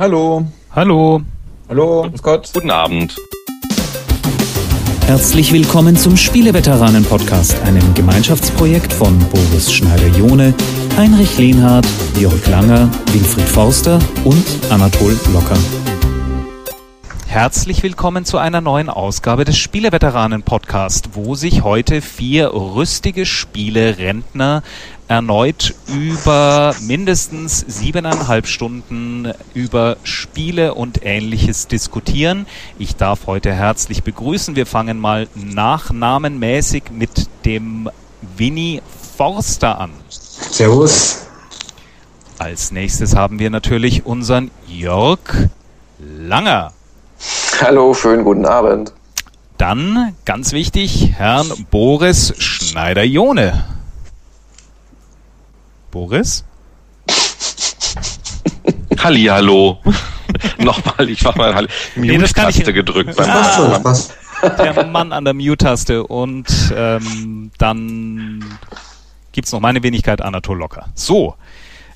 Hallo. Hallo. Hallo. Gott. Guten Abend. Herzlich willkommen zum Spieleveteranen-Podcast, einem Gemeinschaftsprojekt von Boris Schneider-Jone, Heinrich Lehnhardt, Jörg Langer, Winfried Forster und Anatol Locker. Herzlich willkommen zu einer neuen Ausgabe des Spieleveteranen-Podcast, wo sich heute vier rüstige Spielerentner erneut über mindestens siebeneinhalb Stunden über Spiele und ähnliches diskutieren. Ich darf heute herzlich begrüßen. Wir fangen mal nachnamenmäßig mit dem Winnie Forster an. Servus. Als nächstes haben wir natürlich unseren Jörg Langer. Hallo, schönen guten Abend. Dann, ganz wichtig, Herrn Boris Schneider-Jone. Boris? Hallihallo. Nochmal, ich mach mal Mute-Taste nee, gedrückt beim ah, Der Mann an der Mute-Taste und ähm, dann gibt's noch meine Wenigkeit Anatol Locker. So,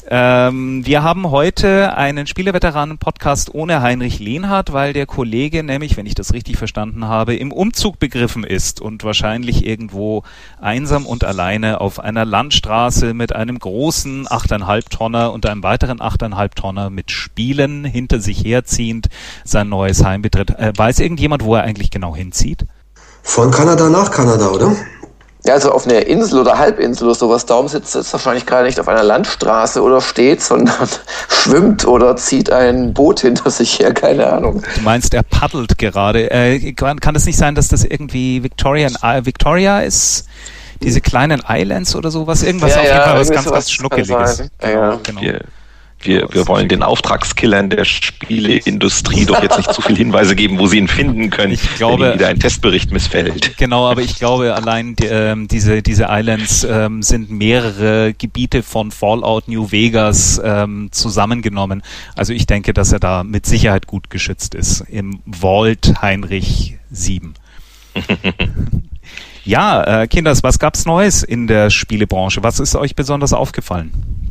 ähm, wir haben heute einen Spieleveteranen-Podcast ohne Heinrich Lehnhardt, weil der Kollege nämlich, wenn ich das richtig verstanden habe, im Umzug begriffen ist und wahrscheinlich irgendwo einsam und alleine auf einer Landstraße mit einem großen 8,5 Tonner und einem weiteren 8,5 Tonner mit Spielen hinter sich herziehend sein neues Heim betritt. Äh, weiß irgendjemand, wo er eigentlich genau hinzieht? Von Kanada nach Kanada, oder? Ja, also auf einer Insel oder Halbinsel oder sowas. Darum sitzt jetzt wahrscheinlich gerade nicht auf einer Landstraße oder steht, sondern schwimmt oder zieht ein Boot hinter sich her, keine Ahnung. Du meinst, er paddelt gerade. Äh, kann es nicht sein, dass das irgendwie Victorian, äh, Victoria ist? Diese kleinen Islands oder sowas? Irgendwas ja, auf jeden Fall was ganz, ganz Schnuckeliges. Genau, ja. genau. Wir, wir wollen den Auftragskillern der Spieleindustrie doch jetzt nicht zu viel Hinweise geben, wo sie ihn finden können, ich glaube, wenn wieder ein Testbericht missfällt. Genau, aber ich glaube, allein die, ähm, diese, diese Islands ähm, sind mehrere Gebiete von Fallout New Vegas ähm, zusammengenommen. Also ich denke, dass er da mit Sicherheit gut geschützt ist im Vault Heinrich 7. ja, äh, Kinders, was gab's Neues in der Spielebranche? Was ist euch besonders aufgefallen?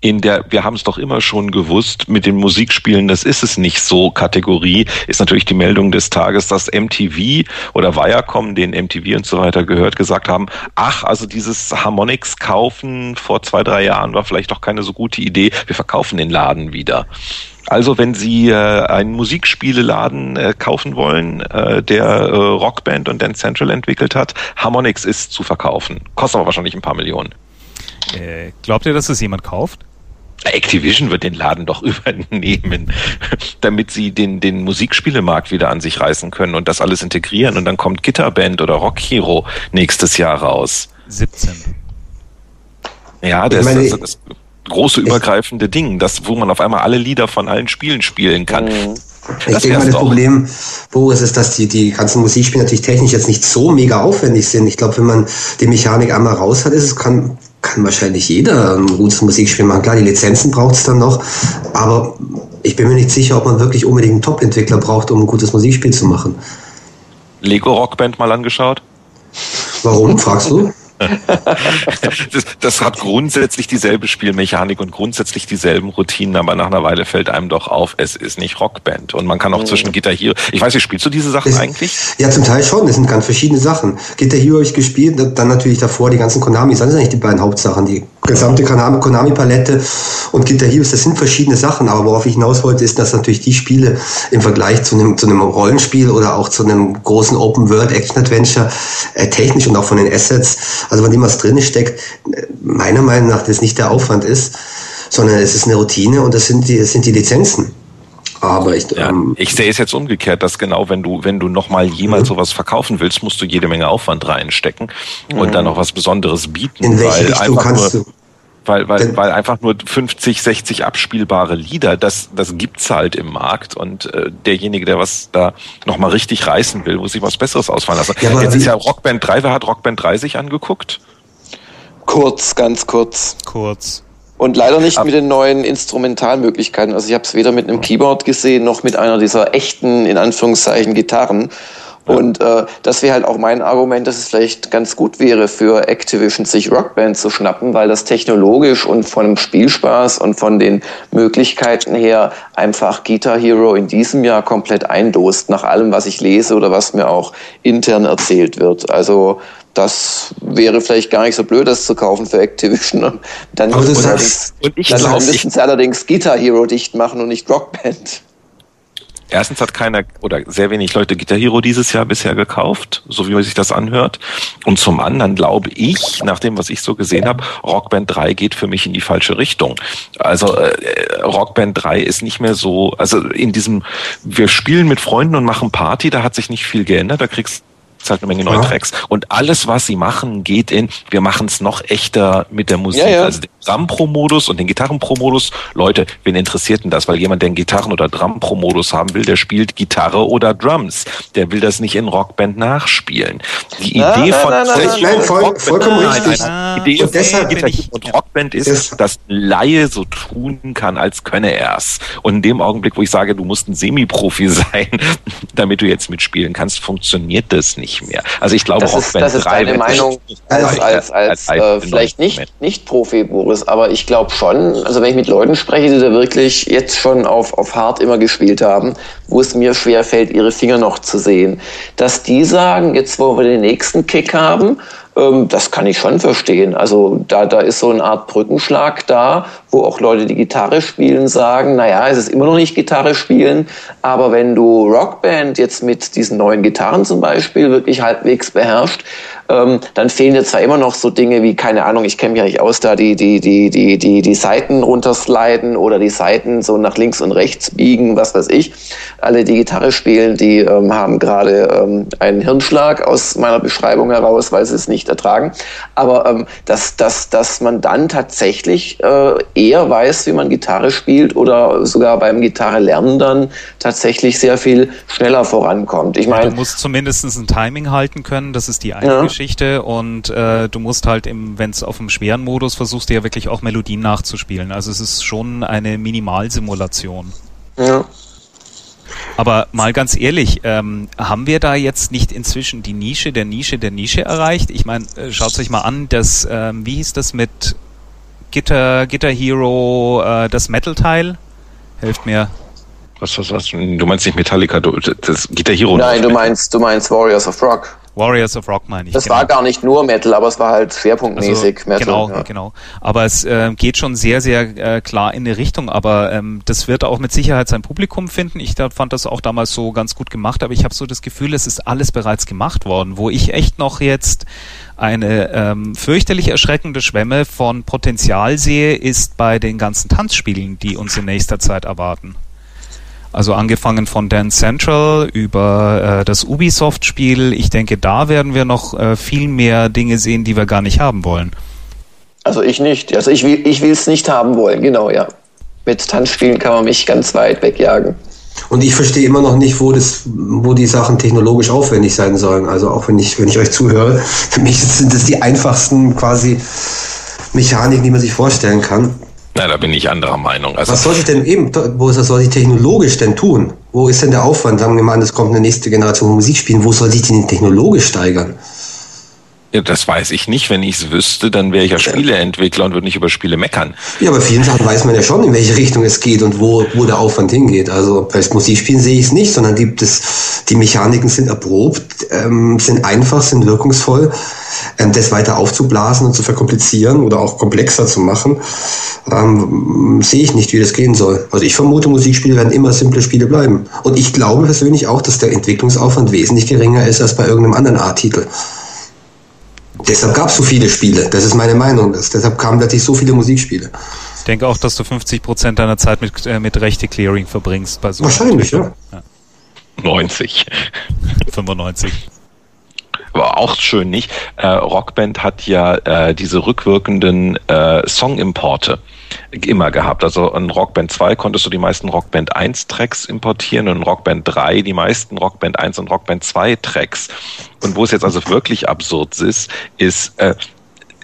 In der wir haben es doch immer schon gewusst mit den Musikspielen, das ist es nicht so Kategorie, ist natürlich die Meldung des Tages, dass MTV oder Viacom, den MTV und so weiter gehört, gesagt haben, ach, also dieses Harmonix kaufen vor zwei, drei Jahren war vielleicht doch keine so gute Idee, wir verkaufen den Laden wieder. Also wenn Sie äh, einen Musikspieleladen äh, kaufen wollen, äh, der äh, Rockband und Dance Central entwickelt hat, Harmonix ist zu verkaufen. Kostet aber wahrscheinlich ein paar Millionen. Äh, glaubt ihr, dass es jemand kauft? Activision wird den Laden doch übernehmen, damit sie den, den Musikspielemarkt wieder an sich reißen können und das alles integrieren. Und dann kommt Gitterband oder Rock Hero nächstes Jahr raus. 17. Ja, das, meine, das, das große übergreifende Ding, das, wo man auf einmal alle Lieder von allen Spielen spielen kann. Mhm. Ich das denke mal, das Problem, Boris, ist, dass die, die ganzen Musikspiele natürlich technisch jetzt nicht so mega aufwendig sind. Ich glaube, wenn man die Mechanik einmal raus hat, ist es kann kann wahrscheinlich jeder ein gutes Musikspiel machen. Klar, die Lizenzen braucht es dann noch, aber ich bin mir nicht sicher, ob man wirklich unbedingt einen Top-Entwickler braucht, um ein gutes Musikspiel zu machen. Lego Rockband mal angeschaut? Warum, fragst du? Das, das, hat grundsätzlich dieselbe Spielmechanik und grundsätzlich dieselben Routinen, aber nach einer Weile fällt einem doch auf, es ist nicht Rockband. Und man kann auch mhm. zwischen Guitar Hero. Ich weiß nicht, spielst du diese Sachen es, eigentlich? Ja, zum Teil schon. Es sind ganz verschiedene Sachen. Guitar Hero habe ich gespielt, dann natürlich davor die ganzen Konamis. Das sind eigentlich die beiden Hauptsachen. Die gesamte Konami-Palette und Guitar Hero, das sind verschiedene Sachen. Aber worauf ich hinaus wollte, ist, dass natürlich die Spiele im Vergleich zu einem, zu einem Rollenspiel oder auch zu einem großen Open-World-Action-Adventure äh, technisch und auch von den Assets also wenn jemand drin steckt, meiner Meinung nach das nicht der Aufwand ist, sondern es ist eine Routine und das sind die, das sind die Lizenzen. Aber ich, ja, ähm, ich sehe es jetzt umgekehrt, dass genau, wenn du, wenn du nochmal jemals mhm. sowas verkaufen willst, musst du jede Menge Aufwand reinstecken und dann mhm. noch was Besonderes bieten. In welche Richtung kannst nur, du? Weil, weil, weil einfach nur 50, 60 abspielbare Lieder, das, das gibt's halt im Markt und äh, derjenige, der was da nochmal richtig reißen will, muss sich was Besseres ausfallen lassen. Ja, Jetzt ist ja Rockband 3, wer hat Rockband 3 sich angeguckt? Kurz, ganz kurz. Kurz. Und leider nicht Ab mit den neuen Instrumentalmöglichkeiten. Also ich habe es weder mit einem Keyboard gesehen, noch mit einer dieser echten, in Anführungszeichen, Gitarren. Und äh, das wäre halt auch mein Argument, dass es vielleicht ganz gut wäre für Activision, sich Rockband zu schnappen, weil das technologisch und von dem Spielspaß und von den Möglichkeiten her einfach Guitar Hero in diesem Jahr komplett eindost, nach allem, was ich lese oder was mir auch intern erzählt wird. Also das wäre vielleicht gar nicht so blöd, das zu kaufen für Activision. Dann, und ich dann glaub, müssen sie allerdings Guitar Hero dicht machen und nicht Rockband. Erstens hat keiner oder sehr wenig Leute Guitar Hero dieses Jahr bisher gekauft, so wie man sich das anhört. Und zum anderen glaube ich, nach dem, was ich so gesehen habe, Rockband 3 geht für mich in die falsche Richtung. Also äh, Rockband 3 ist nicht mehr so, also in diesem, wir spielen mit Freunden und machen Party, da hat sich nicht viel geändert, da kriegst halt eine Menge neue ja. Tracks. Und alles, was sie machen, geht in, wir machen es noch echter mit der Musik. Ja, ja. Also den Drum-Pro-Modus und den Gitarren-Pro-Modus. Leute, wen interessiert denn das? Weil jemand, der einen Gitarren- oder Drum-Pro-Modus haben will, der spielt Gitarre oder Drums. Der will das nicht in Rockband nachspielen. Die na, Idee na, von na, nein, voll, Rockband, vollkommen richtig. Nein, die Idee und deshalb Gitarre und Rockband ist, dass ein Laie so tun kann, als könne er es. Und in dem Augenblick, wo ich sage, du musst ein Semi-Profi sein, damit du jetzt mitspielen kannst, funktioniert das nicht nicht mehr. Also ich glaube, das ist, das ist deine Meinung als, als, als, als äh, vielleicht nicht, nicht Profi, Boris, aber ich glaube schon, also wenn ich mit Leuten spreche, die da wirklich jetzt schon auf, auf hart immer gespielt haben, wo es mir schwer fällt, ihre Finger noch zu sehen, dass die sagen, jetzt wo wir den nächsten Kick haben, ähm, das kann ich schon verstehen. Also da, da ist so eine Art Brückenschlag da, wo auch Leute, die Gitarre spielen, sagen, naja, es ist immer noch nicht Gitarre spielen, aber wenn du Rockband jetzt mit diesen neuen Gitarren zum Beispiel wirklich halbwegs beherrscht, ähm, dann fehlen dir zwar immer noch so Dinge wie, keine Ahnung, ich kenne mich ja nicht aus, da die, die, die, die, die, die Seiten runtersliden oder die Seiten so nach links und rechts biegen, was weiß ich. Alle, die Gitarre spielen, die ähm, haben gerade ähm, einen Hirnschlag aus meiner Beschreibung heraus, weil sie es nicht ertragen. Aber ähm, dass, dass, dass man dann tatsächlich äh, eher weiß, wie man Gitarre spielt oder sogar beim Gitarre lernen dann tatsächlich sehr viel schneller vorankommt. Ich meine, du musst zumindest ein Timing halten können, das ist die eine ja. Geschichte und äh, du musst halt im, wenn es auf dem schweren Modus versuchst, du ja wirklich auch Melodien nachzuspielen. Also es ist schon eine Minimalsimulation. Ja. Aber mal ganz ehrlich, ähm, haben wir da jetzt nicht inzwischen die Nische der Nische der Nische erreicht? Ich meine, äh, schaut euch mal an, das, ähm, wie hieß das mit Gitter, Gitter Hero, äh, das Metal-Teil. Helft mir. Was, was, was? Du meinst nicht Metallica, du, das Gitter Hero? Nein, du meinst, du meinst Warriors of Rock. Warriors of Rock meine ich. Das genau. war gar nicht nur Metal, aber es war halt schwerpunktmäßig also, Metal. Genau, ja. genau. Aber es äh, geht schon sehr, sehr äh, klar in eine Richtung. Aber ähm, das wird auch mit Sicherheit sein Publikum finden. Ich da, fand das auch damals so ganz gut gemacht. Aber ich habe so das Gefühl, es ist alles bereits gemacht worden. Wo ich echt noch jetzt eine ähm, fürchterlich erschreckende Schwemme von Potenzial sehe, ist bei den ganzen Tanzspielen, die uns in nächster Zeit erwarten. Also angefangen von Dance Central über äh, das Ubisoft-Spiel. Ich denke, da werden wir noch äh, viel mehr Dinge sehen, die wir gar nicht haben wollen. Also ich nicht. Also ich will ich es nicht haben wollen, genau, ja. Mit Tanzspielen kann man mich ganz weit wegjagen. Und ich verstehe immer noch nicht, wo das, wo die Sachen technologisch aufwendig sein sollen. Also auch wenn ich, wenn ich euch zuhöre, für mich sind das die einfachsten quasi Mechaniken, die man sich vorstellen kann. Na, da bin ich anderer Meinung. Also Was soll ich denn eben, wo ist das, soll ich technologisch denn tun? Wo ist denn der Aufwand? Sagen wir mal an, es kommt eine nächste Generation Musik spielen. Wo soll sich denn technologisch steigern? Ja, das weiß ich nicht. Wenn ich es wüsste, dann wäre ich ja Spieleentwickler und würde nicht über Spiele meckern. Ja, aber vielen Sachen weiß man ja schon, in welche Richtung es geht und wo, wo der Aufwand hingeht. Also bei Musikspielen sehe ich es nicht, sondern die, das, die Mechaniken sind erprobt, ähm, sind einfach, sind wirkungsvoll. Ähm, das weiter aufzublasen und zu verkomplizieren oder auch komplexer zu machen, ähm, sehe ich nicht, wie das gehen soll. Also ich vermute, Musikspiele werden immer simple Spiele bleiben. Und ich glaube persönlich auch, dass der Entwicklungsaufwand wesentlich geringer ist als bei irgendeinem anderen Art-Titel. Deshalb gab es so viele Spiele. Das ist meine Meinung. Das, deshalb kamen plötzlich so viele Musikspiele. Ich denke auch, dass du 50 Prozent deiner Zeit mit, äh, mit Rechte-Clearing verbringst. Bei so Wahrscheinlich, ja. ja. 90. 95 aber auch schön nicht. Äh, Rockband hat ja äh, diese rückwirkenden äh, Songimporte immer gehabt. Also in Rockband 2 konntest du die meisten Rockband 1 Tracks importieren und in Rockband 3 die meisten Rockband 1 und Rockband 2 Tracks. Und wo es jetzt also wirklich absurd ist, ist äh,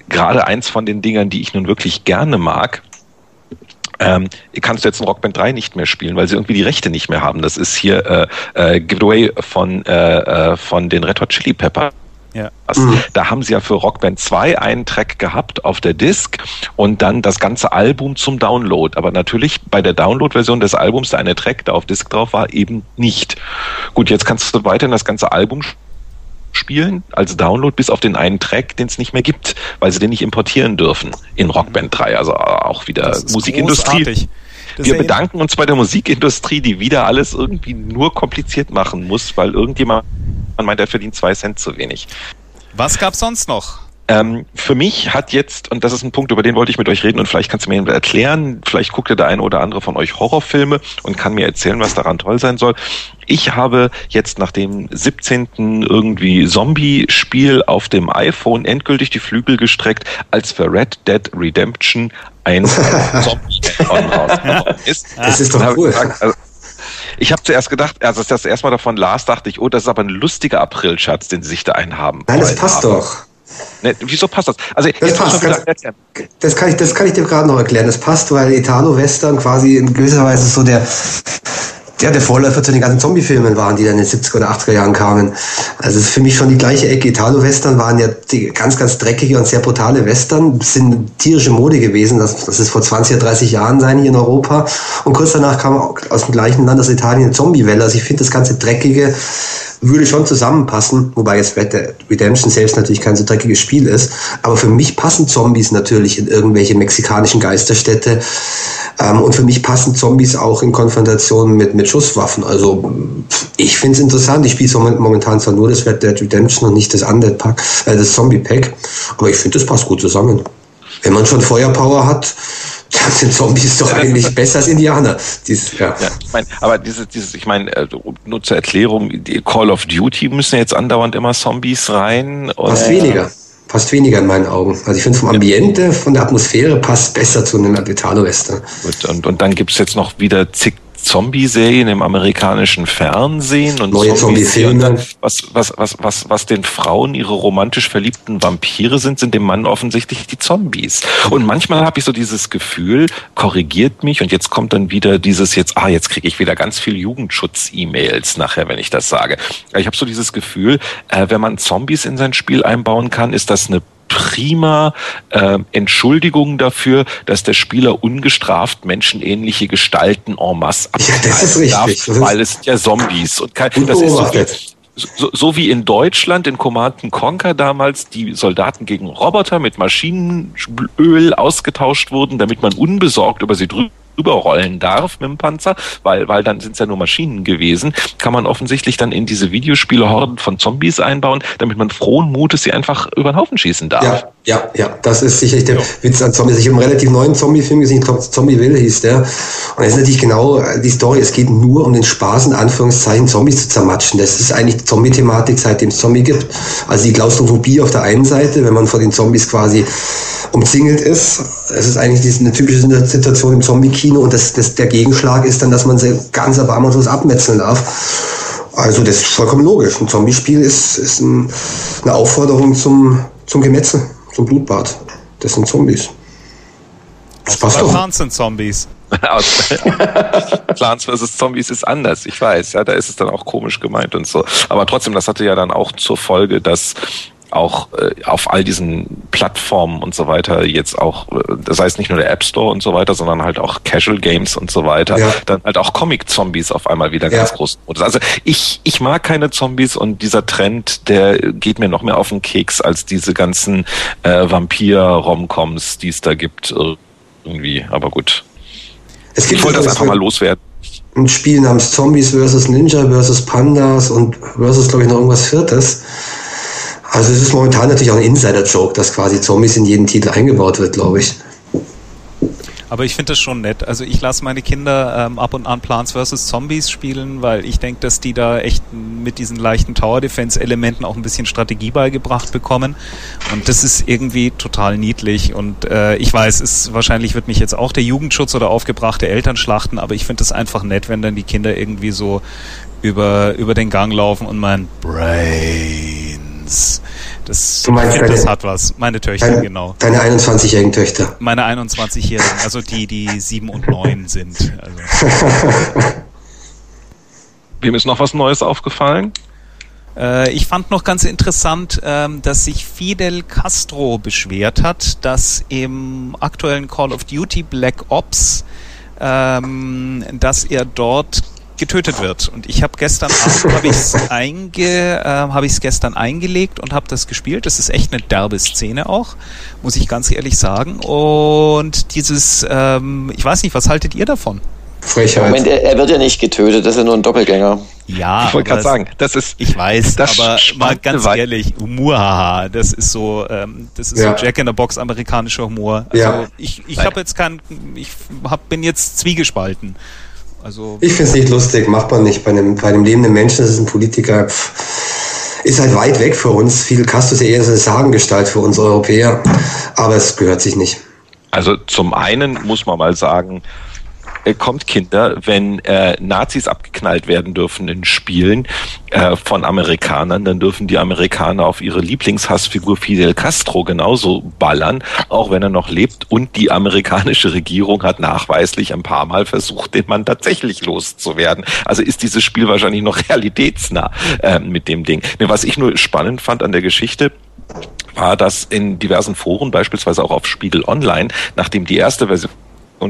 gerade eins von den Dingern, die ich nun wirklich gerne mag, ähm, kannst du jetzt in Rockband 3 nicht mehr spielen, weil sie irgendwie die Rechte nicht mehr haben. Das ist hier äh, äh, Giveaway von, äh, äh, von den Red Hot Chili Pepper. Ja. Mhm. Da haben sie ja für Rockband 2 einen Track gehabt auf der Disc und dann das ganze Album zum Download. Aber natürlich bei der Download-Version des Albums, der eine Track da auf Disc drauf war, eben nicht. Gut, jetzt kannst du weiterhin das ganze Album spielen als Download bis auf den einen Track, den es nicht mehr gibt, weil sie den nicht importieren dürfen in Rockband 3. Also auch wieder Musikindustrie. Wir bedanken uns bei der Musikindustrie, die wieder alles irgendwie nur kompliziert machen muss, weil irgendjemand meint, er verdient zwei Cent zu wenig. Was gab's sonst noch? Ähm, für mich hat jetzt, und das ist ein Punkt, über den wollte ich mit euch reden und vielleicht kannst du mir erklären, vielleicht guckt ihr der eine oder andere von euch Horrorfilme und kann mir erzählen, was daran toll sein soll. Ich habe jetzt nach dem 17. irgendwie Zombie-Spiel auf dem iPhone endgültig die Flügel gestreckt, als für Red Dead Redemption ein Zombie-Add-on rausgekommen ist. Das ist doch cool. Also, ich habe zuerst gedacht, also als das erstmal davon las, dachte ich, oh, das ist aber ein lustiger Aprilschatz, den sie sich da einhaben. Nein, das passt haben. doch. Ne, wieso passt das? Also das, passt, ganz, das, kann ich, das kann ich dir gerade noch erklären. Das passt, weil Italo-Western quasi in gewisser Weise so der ja, der Vorläufer zu den ganzen Zombie-Filmen waren, die dann in den 70er oder 80er Jahren kamen. Also es ist für mich schon die gleiche Ecke. Italo-Western waren ja die ganz, ganz dreckige und sehr brutale Western, sind tierische Mode gewesen. Das, das ist vor 20 oder 30 Jahren sein hier in Europa. Und kurz danach kam aus dem gleichen Land, aus Italien, Zombie-Welle. Also ich finde das ganze Dreckige würde schon zusammenpassen, wobei jetzt Red Dead Redemption selbst natürlich kein so dreckiges Spiel ist. Aber für mich passen Zombies natürlich in irgendwelche mexikanischen Geisterstädte. Ähm, und für mich passen Zombies auch in Konfrontation mit, mit Schusswaffen. Also ich finde es interessant. Ich spiele momentan zwar nur das Red Dead Redemption und nicht das Undead Pack, äh, das Zombie Pack. Aber ich finde, das passt gut zusammen. Wenn man schon Feuerpower hat, dann sind Zombies doch eigentlich besser als Indianer. Dies, ja. ja. ich mein, aber dieses, dieses, ich meine, äh, nur zur Erklärung, die Call of Duty müssen jetzt andauernd immer Zombies rein. Fast weniger. Fast weniger in meinen Augen. Also ich finde vom Ambiente, von der Atmosphäre passt besser zu einem Italo-Western. Und, und dann gibt's jetzt noch wieder zig Zombie-Serien im amerikanischen Fernsehen und neue Zombie-Filme. Was, was, was, was, was den Frauen ihre romantisch verliebten Vampire sind, sind dem Mann offensichtlich die Zombies. Und manchmal habe ich so dieses Gefühl, korrigiert mich und jetzt kommt dann wieder dieses jetzt, ah, jetzt kriege ich wieder ganz viel Jugendschutz-E-Mails nachher, wenn ich das sage. Ich habe so dieses Gefühl, äh, wenn man Zombies in sein Spiel einbauen kann, ist das eine prima äh, Entschuldigung dafür, dass der Spieler ungestraft menschenähnliche Gestalten en masse ja, das ist richtig. Darf, weil es sind ja Zombies. Und kein, das ist so, so, so wie in Deutschland in Command Conquer damals die Soldaten gegen Roboter mit Maschinenöl ausgetauscht wurden, damit man unbesorgt über sie drüber rüberrollen darf mit dem Panzer, weil, weil dann sind es ja nur Maschinen gewesen, kann man offensichtlich dann in diese Videospiele Horden von Zombies einbauen, damit man frohen Mutes sie einfach über den Haufen schießen darf. Ja, ja, ja, das ist sicherlich der ja. Witz an Zombies. Ich habe einen relativ neuen Zombie-Film gesehen, ich glaube Zombie Will hieß der. Und das ist natürlich genau die Story. Es geht nur um den Spaß, in Anführungszeichen, Zombies zu zermatschen. Das ist eigentlich die Zombie-Thematik, seitdem es Zombie gibt. Also die Klaustrophobie auf der einen Seite, wenn man vor den Zombies quasi umzingelt ist. Es ist eigentlich eine typische Situation im Zombie-Kino und das, das, der Gegenschlag ist dann, dass man sie ganz erbarmungslos abmetzeln darf. Also das ist vollkommen logisch. Ein Zombie-Spiel ist, ist ein, eine Aufforderung zum, zum Gemetzel, zum Blutbad. Das sind Zombies. Das passt doch. Plants sind Zombies. Plants vs. Zombies ist anders, ich weiß, ja, da ist es dann auch komisch gemeint und so. Aber trotzdem, das hatte ja dann auch zur Folge, dass auch äh, auf all diesen Plattformen und so weiter jetzt auch, äh, das heißt nicht nur der App Store und so weiter, sondern halt auch Casual Games und so weiter, ja. dann halt auch Comic-Zombies auf einmal wieder ja. ganz groß. Also ich, ich mag keine Zombies und dieser Trend, der geht mir noch mehr auf den Keks als diese ganzen äh, Vampir-Romcoms, die es da gibt irgendwie. Aber gut. Es gibt ich wollte das einfach mal loswerden. Ein Spiel namens Zombies vs. Ninja vs. Pandas und versus, glaube ich, noch irgendwas Viertes also es ist momentan natürlich auch ein Insider-Joke, dass quasi Zombies in jeden Titel eingebaut wird, glaube ich. Aber ich finde das schon nett. Also ich lasse meine Kinder ähm, ab und an Plants vs. Zombies spielen, weil ich denke, dass die da echt mit diesen leichten Tower Defense Elementen auch ein bisschen Strategie beigebracht bekommen. Und das ist irgendwie total niedlich. Und äh, ich weiß, es wahrscheinlich wird mich jetzt auch der Jugendschutz oder aufgebrachte Eltern schlachten, aber ich finde das einfach nett, wenn dann die Kinder irgendwie so über, über den Gang laufen und mein Brain Twins. Das, du meinst deine, das hat was. Meine Töchter, dein, genau. Deine 21-jährigen Töchter. Meine 21-jährigen, also die, die sieben und neun sind. Also. Wem ist noch was Neues aufgefallen? Äh, ich fand noch ganz interessant, ähm, dass sich Fidel Castro beschwert hat, dass im aktuellen Call of Duty Black Ops, ähm, dass er dort getötet wird. Und ich habe gestern Abend habe ich es einge, äh, habe ich gestern eingelegt und habe das gespielt. Das ist echt eine derbe Szene auch, muss ich ganz ehrlich sagen. Und dieses, ähm, ich weiß nicht, was haltet ihr davon? Frechheit. Moment, er, er, wird ja nicht getötet, das ist ja nur ein Doppelgänger. Ja, ich wollte gerade sagen, das ist. Ich weiß, das aber mal ganz Weit. ehrlich, Muhaha, das ist so, ähm, das ist ja. so Jack in the Box amerikanischer Humor. Also ja. ich, ich habe jetzt kein, ich hab, bin jetzt zwiegespalten. Also ich finde es nicht lustig, macht man nicht bei einem, bei einem lebenden Menschen, das ist ein Politiker. ist halt weit weg für uns. Fidel Castro ist ja eher so eine Sagengestalt für uns Europäer, aber es gehört sich nicht. Also zum einen muss man mal sagen, äh, kommt Kinder, wenn äh, Nazis abgeknallt werden dürfen in Spielen äh, von Amerikanern, dann dürfen die Amerikaner auf ihre Lieblingshassfigur Fidel Castro genauso ballern, auch wenn er noch lebt. Und die amerikanische Regierung hat nachweislich ein paar Mal versucht, den Mann tatsächlich loszuwerden. Also ist dieses Spiel wahrscheinlich noch realitätsnah äh, mit dem Ding. Was ich nur spannend fand an der Geschichte, war, dass in diversen Foren, beispielsweise auch auf Spiegel Online, nachdem die erste Version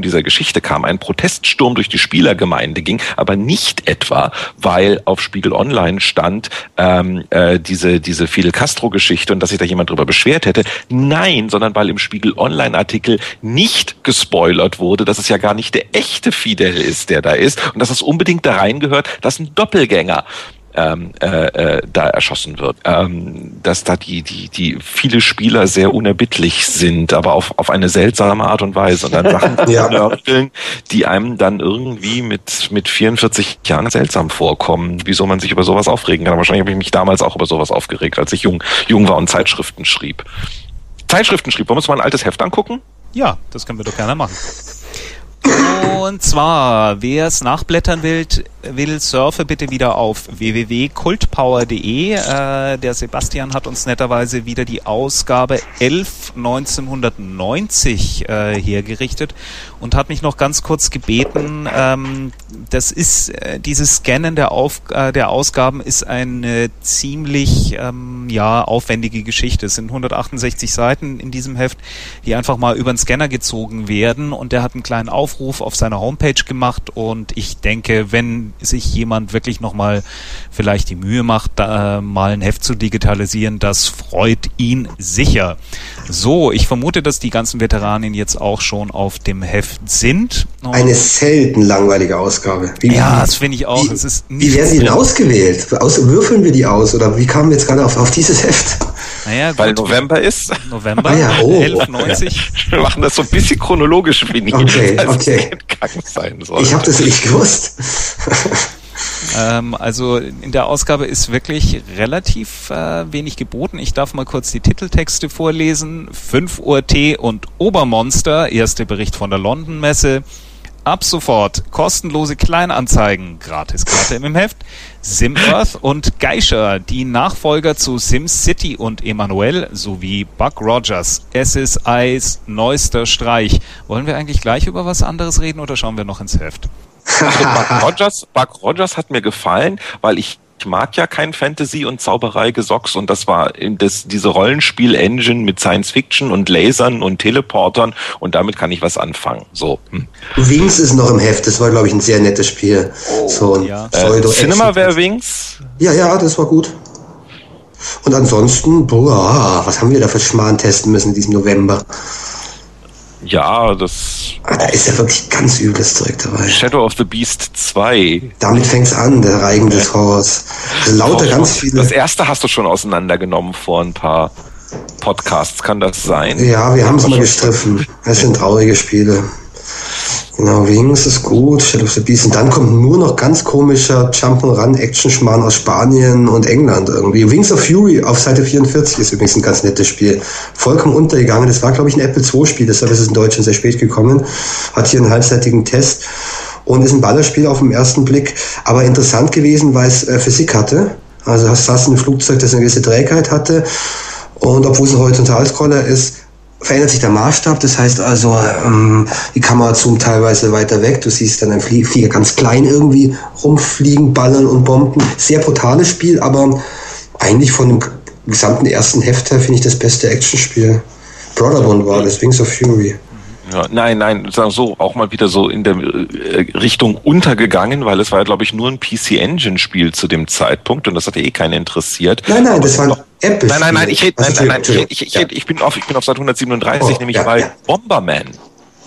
dieser Geschichte kam, ein Proteststurm durch die Spielergemeinde ging, aber nicht etwa, weil auf Spiegel Online stand ähm, äh, diese diese Fidel Castro Geschichte und dass sich da jemand drüber beschwert hätte. Nein, sondern weil im Spiegel Online Artikel nicht gespoilert wurde, dass es ja gar nicht der echte Fidel ist, der da ist und dass es unbedingt da reingehört, dass ein Doppelgänger ähm, äh, äh, da erschossen wird. Ähm, dass da die, die, die viele Spieler sehr unerbittlich sind, aber auf, auf eine seltsame Art und Weise und dann Sachen ja. nörgeln, die einem dann irgendwie mit, mit 44 Jahren seltsam vorkommen, wieso man sich über sowas aufregen kann. Wahrscheinlich habe ich mich damals auch über sowas aufgeregt, als ich jung, jung war und Zeitschriften schrieb. Zeitschriften schrieb. Wollen wir uns mal ein altes Heft angucken? Ja, das können wir doch gerne machen. Und zwar, wer es nachblättern will, will, surfe bitte wieder auf www.kultpower.de. Äh, der Sebastian hat uns netterweise wieder die Ausgabe 11 1990 äh, hergerichtet und hat mich noch ganz kurz gebeten, ähm, das ist, äh, dieses Scannen der, Auf, äh, der Ausgaben ist eine ziemlich ähm, ja, aufwendige Geschichte. Es sind 168 Seiten in diesem Heft, die einfach mal über den Scanner gezogen werden und der hat einen kleinen Aufruf auf seiner Homepage gemacht und ich denke, wenn sich jemand wirklich nochmal vielleicht die Mühe macht, da mal ein Heft zu digitalisieren, das freut ihn sicher. So, ich vermute, dass die ganzen Veteranen jetzt auch schon auf dem Heft sind. Und Eine selten langweilige Ausgabe. Wie, ja, das finde ich auch. Wie, wie werden sie denn ausgewählt? Aus, würfeln wir die aus oder wie kamen wir jetzt gerade auf, auf dieses Heft? Naja, gut. Weil November ist. November, ah, ja. oh. 1190. Wir machen das so ein bisschen chronologisch, wie nie. Okay, okay. Ich habe das nicht gewusst. Ähm, also in der Ausgabe ist wirklich relativ äh, wenig geboten. Ich darf mal kurz die Titeltexte vorlesen. 5 Uhr T und Obermonster, erster Bericht von der London Messe. Ab sofort kostenlose Kleinanzeigen, gratis gerade im Heft. SimEarth und Geisha, die Nachfolger zu SimCity und Emanuel sowie Buck Rogers, SSIs neuester Streich. Wollen wir eigentlich gleich über was anderes reden oder schauen wir noch ins Heft? Also Buck Rogers, Buck Rogers hat mir gefallen, weil ich ich mag ja kein Fantasy und Zauberei-Gesocks und das war das, diese Rollenspiel-Engine mit Science Fiction und Lasern und Teleportern und damit kann ich was anfangen. So. Hm. Wings ist noch im Heft, das war glaube ich ein sehr nettes Spiel. Oh, so ein ja. Äh, Cinemaware Wings? Ja, ja, das war gut. Und ansonsten, boah, was haben wir da für Schmarrn testen müssen in diesem November? Ja, das. Da ist ja wirklich ganz übles Zeug dabei. Shadow of the Beast 2. Damit fängt's an, der Reigen des Horrors. Also lauter ganz viele. Das erste hast du schon auseinandergenommen vor ein paar Podcasts, kann das sein? Ja, wir haben es mal gestriffen. Das sind traurige Spiele. Genau, Wings ist gut, Shadow of the Beast. Und dann kommt nur noch ganz komischer Jump'n'Run-Action-Schmarrn aus Spanien und England irgendwie. Wings of Fury auf Seite 44 ist übrigens ein ganz nettes Spiel. Vollkommen untergegangen. Das war, glaube ich, ein Apple II-Spiel, deshalb ist es in Deutschland sehr spät gekommen. Hat hier einen halbseitigen Test und ist ein Ballerspiel auf den ersten Blick. Aber interessant gewesen, weil es äh, Physik hatte Also hast, hast ein Flugzeug, das eine gewisse Trägheit hatte. Und obwohl es ein Horizontalscroller ist, verändert sich der Maßstab. Das heißt also, ähm, die Kamera zoomt teilweise weiter weg. Du siehst dann einen Flieger ganz klein irgendwie rumfliegen, ballern und bomben. Sehr brutales Spiel, aber eigentlich von dem gesamten ersten Heft her finde ich das beste Actionspiel. Brotherhood war das, Wings of Fury. Ja, nein, nein, so auch mal wieder so in der äh, Richtung untergegangen, weil es war ja, glaube ich, nur ein PC Engine Spiel zu dem Zeitpunkt und das hat ja eh keinen interessiert. Nein, nein, das war ein Apple. Nein, nein, nein, ich rede, nein, nein, nein, ich, ich, ich, ja. ich, bin auf, ich bin auf Seite 137, oh, nämlich ja, bei ja. Bomberman.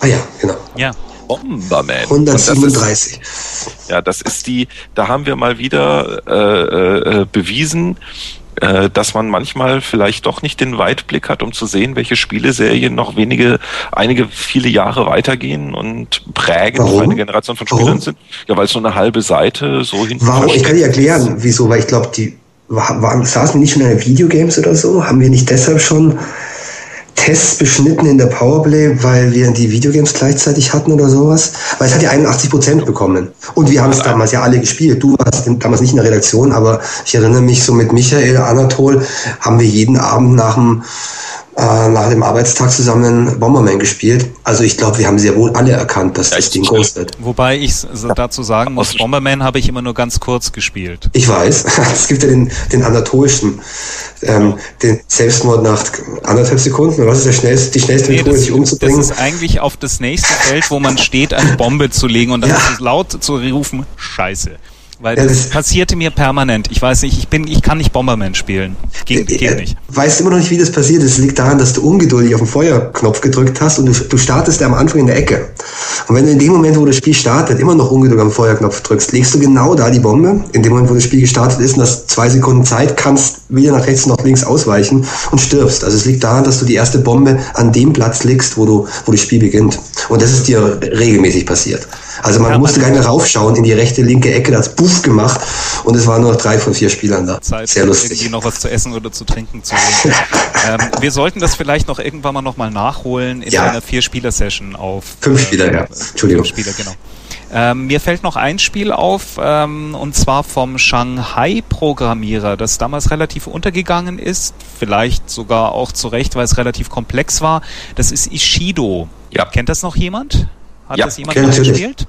Ah ja, genau. Ja. Bomberman. 137. Ist, ja, das ist die, da haben wir mal wieder äh, äh, bewiesen, äh, dass man manchmal vielleicht doch nicht den Weitblick hat, um zu sehen, welche Spieleserien noch wenige, einige, viele Jahre weitergehen und prägend für eine Generation von Spielern Warum? sind. Ja, weil es nur eine halbe Seite so hinten Warum? Ich kann dir erklären, wieso, weil ich glaube, die waren, saßen nicht schon in den Videogames oder so? Haben wir nicht deshalb schon Tests beschnitten in der Powerplay, weil wir die Videogames gleichzeitig hatten oder sowas. Weil es hat ja 81 Prozent bekommen. Und wir haben es damals ja alle gespielt. Du warst damals nicht in der Redaktion, aber ich erinnere mich so mit Michael Anatol haben wir jeden Abend nach dem äh, nach dem Arbeitstag zusammen Bomberman gespielt. Also ich glaube, wir haben sehr wohl alle erkannt, dass das Ding groß wird. Wobei ich dazu sagen muss, Bomberman habe ich immer nur ganz kurz gespielt. Ich weiß. Es gibt ja den, den anatolischen, ähm, den Selbstmord nach anderthalb Sekunden. Was ist der schnellste, die schnellste nee, Methode, sich umzubringen? Das ist eigentlich auf das nächste Feld, wo man steht, eine Bombe zu legen und dann ja. laut zu rufen, Scheiße. Weil das, das passierte mir permanent. Ich weiß nicht, ich bin, ich kann nicht Bomberman spielen. Geht, geht nicht. Weißt immer noch nicht, wie das passiert ist. Es liegt daran, dass du ungeduldig auf den Feuerknopf gedrückt hast und du, du startest am Anfang in der Ecke. Und wenn du in dem Moment, wo das Spiel startet, immer noch ungeduldig am Feuerknopf drückst, legst du genau da die Bombe. In dem Moment, wo das Spiel gestartet ist und hast zwei Sekunden Zeit, kannst weder nach rechts noch links ausweichen und stirbst. Also es liegt daran, dass du die erste Bombe an dem Platz legst, wo du, wo das Spiel beginnt. Und das ist dir regelmäßig passiert. Also man ja, musste gar nicht mehr raufschauen in die rechte, linke Ecke, da hat Puff gemacht und es waren nur noch drei von vier Spielern da. Zeit, Sehr lustig. Irgendwie noch was zu essen oder zu trinken zu holen. ähm, wir sollten das vielleicht noch irgendwann mal nochmal nachholen in ja. einer Vier-Spieler-Session auf... Fünf Spieler, äh, ja. Entschuldigung. Fünf Spieler, genau. Ähm, mir fällt noch ein Spiel auf, ähm, und zwar vom Shanghai-Programmierer, das damals relativ untergegangen ist, vielleicht sogar auch zu Recht, weil es relativ komplex war. Das ist Ishido. Ja. Kennt das noch jemand? Hat ja, das jemand mal gespielt?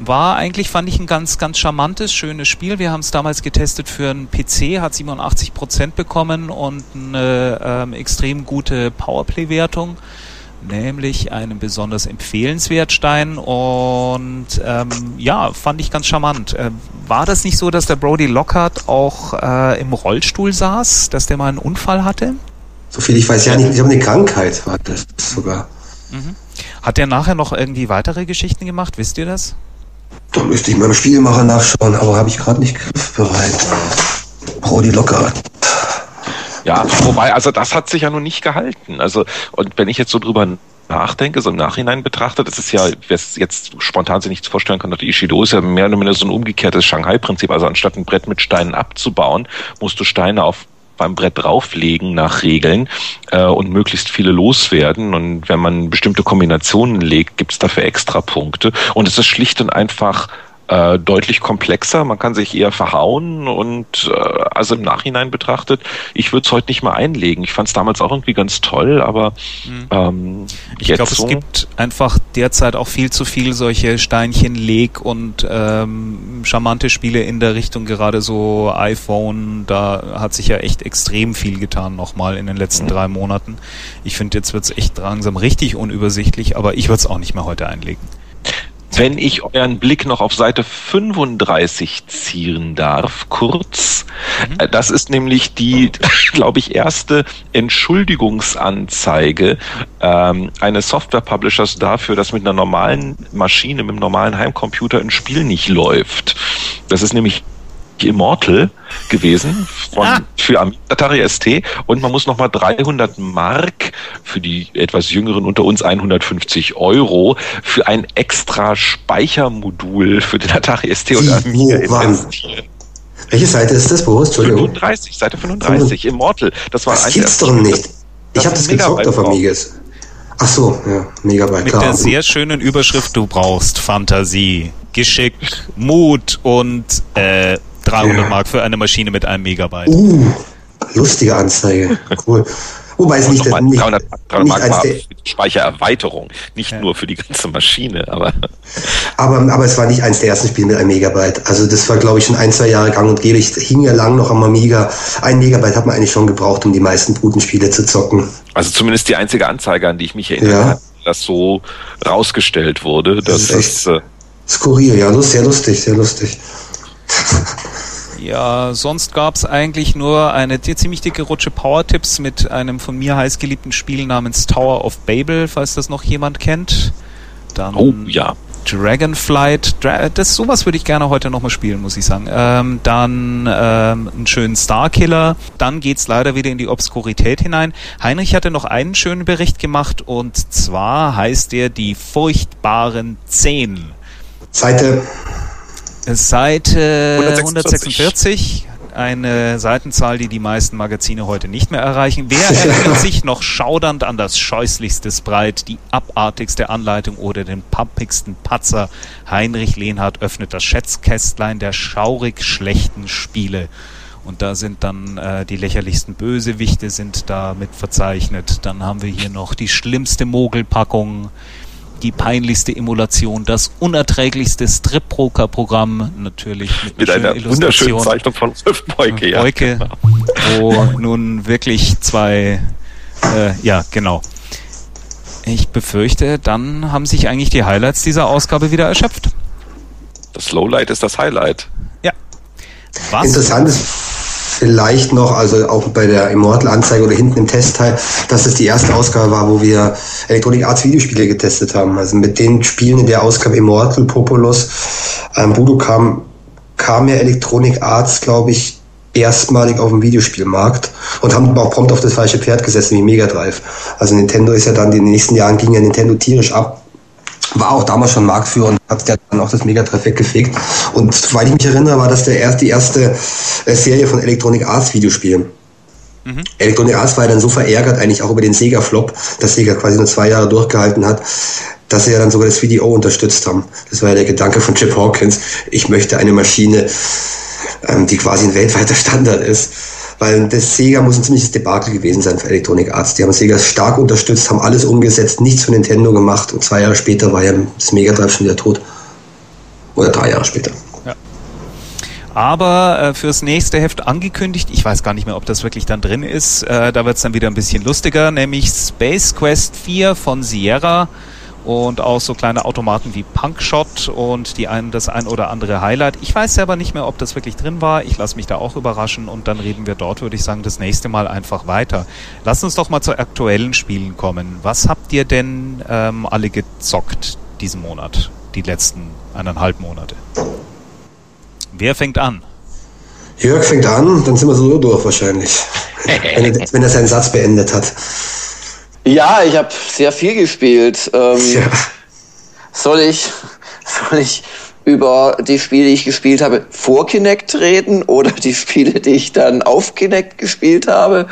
War eigentlich, fand ich, ein ganz, ganz charmantes, schönes Spiel. Wir haben es damals getestet für einen PC, hat 87 Prozent bekommen und eine ähm, extrem gute Powerplay-Wertung nämlich einen besonders empfehlenswert Stein und ähm, ja, fand ich ganz charmant. Äh, war das nicht so, dass der Brody Lockhart auch äh, im Rollstuhl saß, dass der mal einen Unfall hatte? So viel ich weiß ja nicht, ich habe eine Krankheit, war das sogar. Mhm. Hat der nachher noch irgendwie weitere Geschichten gemacht? Wisst ihr das? Da müsste ich meinem Spielmacher nachschauen, aber habe ich gerade nicht griffbereit. Brody Locker. Ja, wobei, also das hat sich ja nun nicht gehalten. Also, und wenn ich jetzt so drüber nachdenke, so im Nachhinein betrachtet, das ist ja, wer es jetzt spontan sich nicht vorstellen kann, die Ishido ist ja mehr oder weniger so ein umgekehrtes Shanghai-Prinzip. Also anstatt ein Brett mit Steinen abzubauen, musst du Steine auf beim Brett drauflegen nach Regeln äh, und möglichst viele loswerden. Und wenn man bestimmte Kombinationen legt, gibt es dafür extra Punkte. Und es ist schlicht und einfach äh, deutlich komplexer. Man kann sich eher verhauen und äh, also im Nachhinein betrachtet, ich würde es heute nicht mehr einlegen. Ich fand es damals auch irgendwie ganz toll, aber mhm. ähm, ich glaube, so es gibt einfach derzeit auch viel zu viel solche Steinchen Leg und ähm, charmante Spiele in der Richtung gerade so iPhone. Da hat sich ja echt extrem viel getan nochmal in den letzten mhm. drei Monaten. Ich finde, jetzt wird es echt langsam richtig unübersichtlich, aber ich würde es auch nicht mehr heute einlegen. Wenn ich euren Blick noch auf Seite 35 ziehen darf, kurz. Mhm. Äh, das ist nämlich die, glaube ich, erste Entschuldigungsanzeige ähm, eines Software-Publishers dafür, dass mit einer normalen Maschine, mit einem normalen Heimcomputer ein Spiel nicht läuft. Das ist nämlich Immortal gewesen von, ah. für Atari ST und man muss nochmal 300 Mark für die etwas jüngeren unter uns 150 Euro für ein extra Speichermodul für den Atari ST und Amiga investieren. Welche Seite ist das, Boris? Entschuldigung. 35, Seite 35, Immortal. Das war das gibt's doch nicht. Ich habe das gezockt auf Amigas. Ach so, ja, Megabyte. Mit klar. der sehr schönen Überschrift, du brauchst Fantasie, Geschick, Mut und äh, 300 Mark für eine Maschine mit einem Megabyte. Uh, lustige Anzeige. Cool. Wobei es nicht, nicht, 300, 300 Mark war für die Speichererweiterung, nicht ja. nur für die ganze Maschine, aber. aber. Aber es war nicht eins der ersten Spiele mit einem Megabyte. Also das war, glaube ich, schon ein, zwei Jahre gang und gäbe. Ich hing ja lang noch am Amiga. Ein Megabyte hat man eigentlich schon gebraucht, um die meisten Brutenspiele zu zocken. Also zumindest die einzige Anzeige, an die ich mich erinnere, ja. dass so rausgestellt wurde. Dass das ist das, äh, skurril, ja, sehr lustig, sehr lustig. Ja, sonst gab es eigentlich nur eine ziemlich dicke Rutsche Power-Tipps mit einem von mir heiß geliebten Spiel namens Tower of Babel, falls das noch jemand kennt. Dann oh, ja. Dragonflight, das sowas würde ich gerne heute nochmal spielen, muss ich sagen. Ähm, dann ähm, einen schönen Starkiller. Dann geht's leider wieder in die Obskurität hinein. Heinrich hatte noch einen schönen Bericht gemacht und zwar heißt er die furchtbaren Zehn. Seite Seite 146. 146 eine Seitenzahl, die die meisten Magazine heute nicht mehr erreichen. Wer erinnert sich noch schaudernd an das scheußlichste Sprite, die abartigste Anleitung oder den pappigsten Patzer? Heinrich Lehnhardt öffnet das Schätzkästlein der schaurig schlechten Spiele. Und da sind dann äh, die lächerlichsten Bösewichte sind da mit verzeichnet. Dann haben wir hier noch die schlimmste Mogelpackung die peinlichste Emulation, das unerträglichste Strip-Broker-Programm, natürlich mit, mit einer wunderschönen Zeichnung von Ulf Beuke, ja. Beuke, genau. wo nun wirklich zwei, äh, ja, genau. Ich befürchte, dann haben sich eigentlich die Highlights dieser Ausgabe wieder erschöpft. Das Lowlight ist das Highlight. Ja. Was? Interessant ist vielleicht noch, also auch bei der Immortal-Anzeige oder hinten im Testteil, dass es die erste Ausgabe war, wo wir Electronic Arts Videospiele getestet haben. Also mit den Spielen in der Ausgabe Immortal, Populus, ähm, Voodoo kam, kam ja Electronic Arts, glaube ich, erstmalig auf dem Videospielmarkt und haben auch prompt auf das falsche Pferd gesessen wie Mega Drive. Also Nintendo ist ja dann, in den nächsten Jahren ging ja Nintendo tierisch ab war auch damals schon Marktführer und hat ja dann auch das Megatreff weggefegt. Und soweit ich mich erinnere, war das der erst, die erste äh, Serie von Electronic Arts Videospielen. Mhm. Electronic Arts war ja dann so verärgert eigentlich auch über den Sega-Flop, dass Sega quasi nur zwei Jahre durchgehalten hat, dass sie ja dann sogar das VDO unterstützt haben. Das war ja der Gedanke von Chip Hawkins. Ich möchte eine Maschine, ähm, die quasi ein weltweiter Standard ist weil das Sega muss ein ziemliches Debakel gewesen sein für Electronic Arts. Die haben Sega stark unterstützt, haben alles umgesetzt, nichts für Nintendo gemacht und zwei Jahre später war ja das Mega Drive schon wieder tot. Oder drei Jahre später. Ja. Aber äh, fürs nächste Heft angekündigt, ich weiß gar nicht mehr, ob das wirklich dann drin ist, äh, da wird es dann wieder ein bisschen lustiger, nämlich Space Quest 4 von Sierra und auch so kleine Automaten wie Punkshot und die ein, das ein oder andere Highlight. Ich weiß selber nicht mehr, ob das wirklich drin war. Ich lasse mich da auch überraschen und dann reden wir dort, würde ich sagen, das nächste Mal einfach weiter. Lass uns doch mal zu aktuellen Spielen kommen. Was habt ihr denn ähm, alle gezockt diesen Monat, die letzten eineinhalb Monate? Wer fängt an? Jörg fängt an, dann sind wir so durch wahrscheinlich, wenn, er, wenn er seinen Satz beendet hat. Ja, ich habe sehr viel gespielt. Ähm, ja. Soll ich, soll ich über die Spiele, die ich gespielt habe, vor Kinect reden oder die Spiele, die ich dann auf Kinect gespielt habe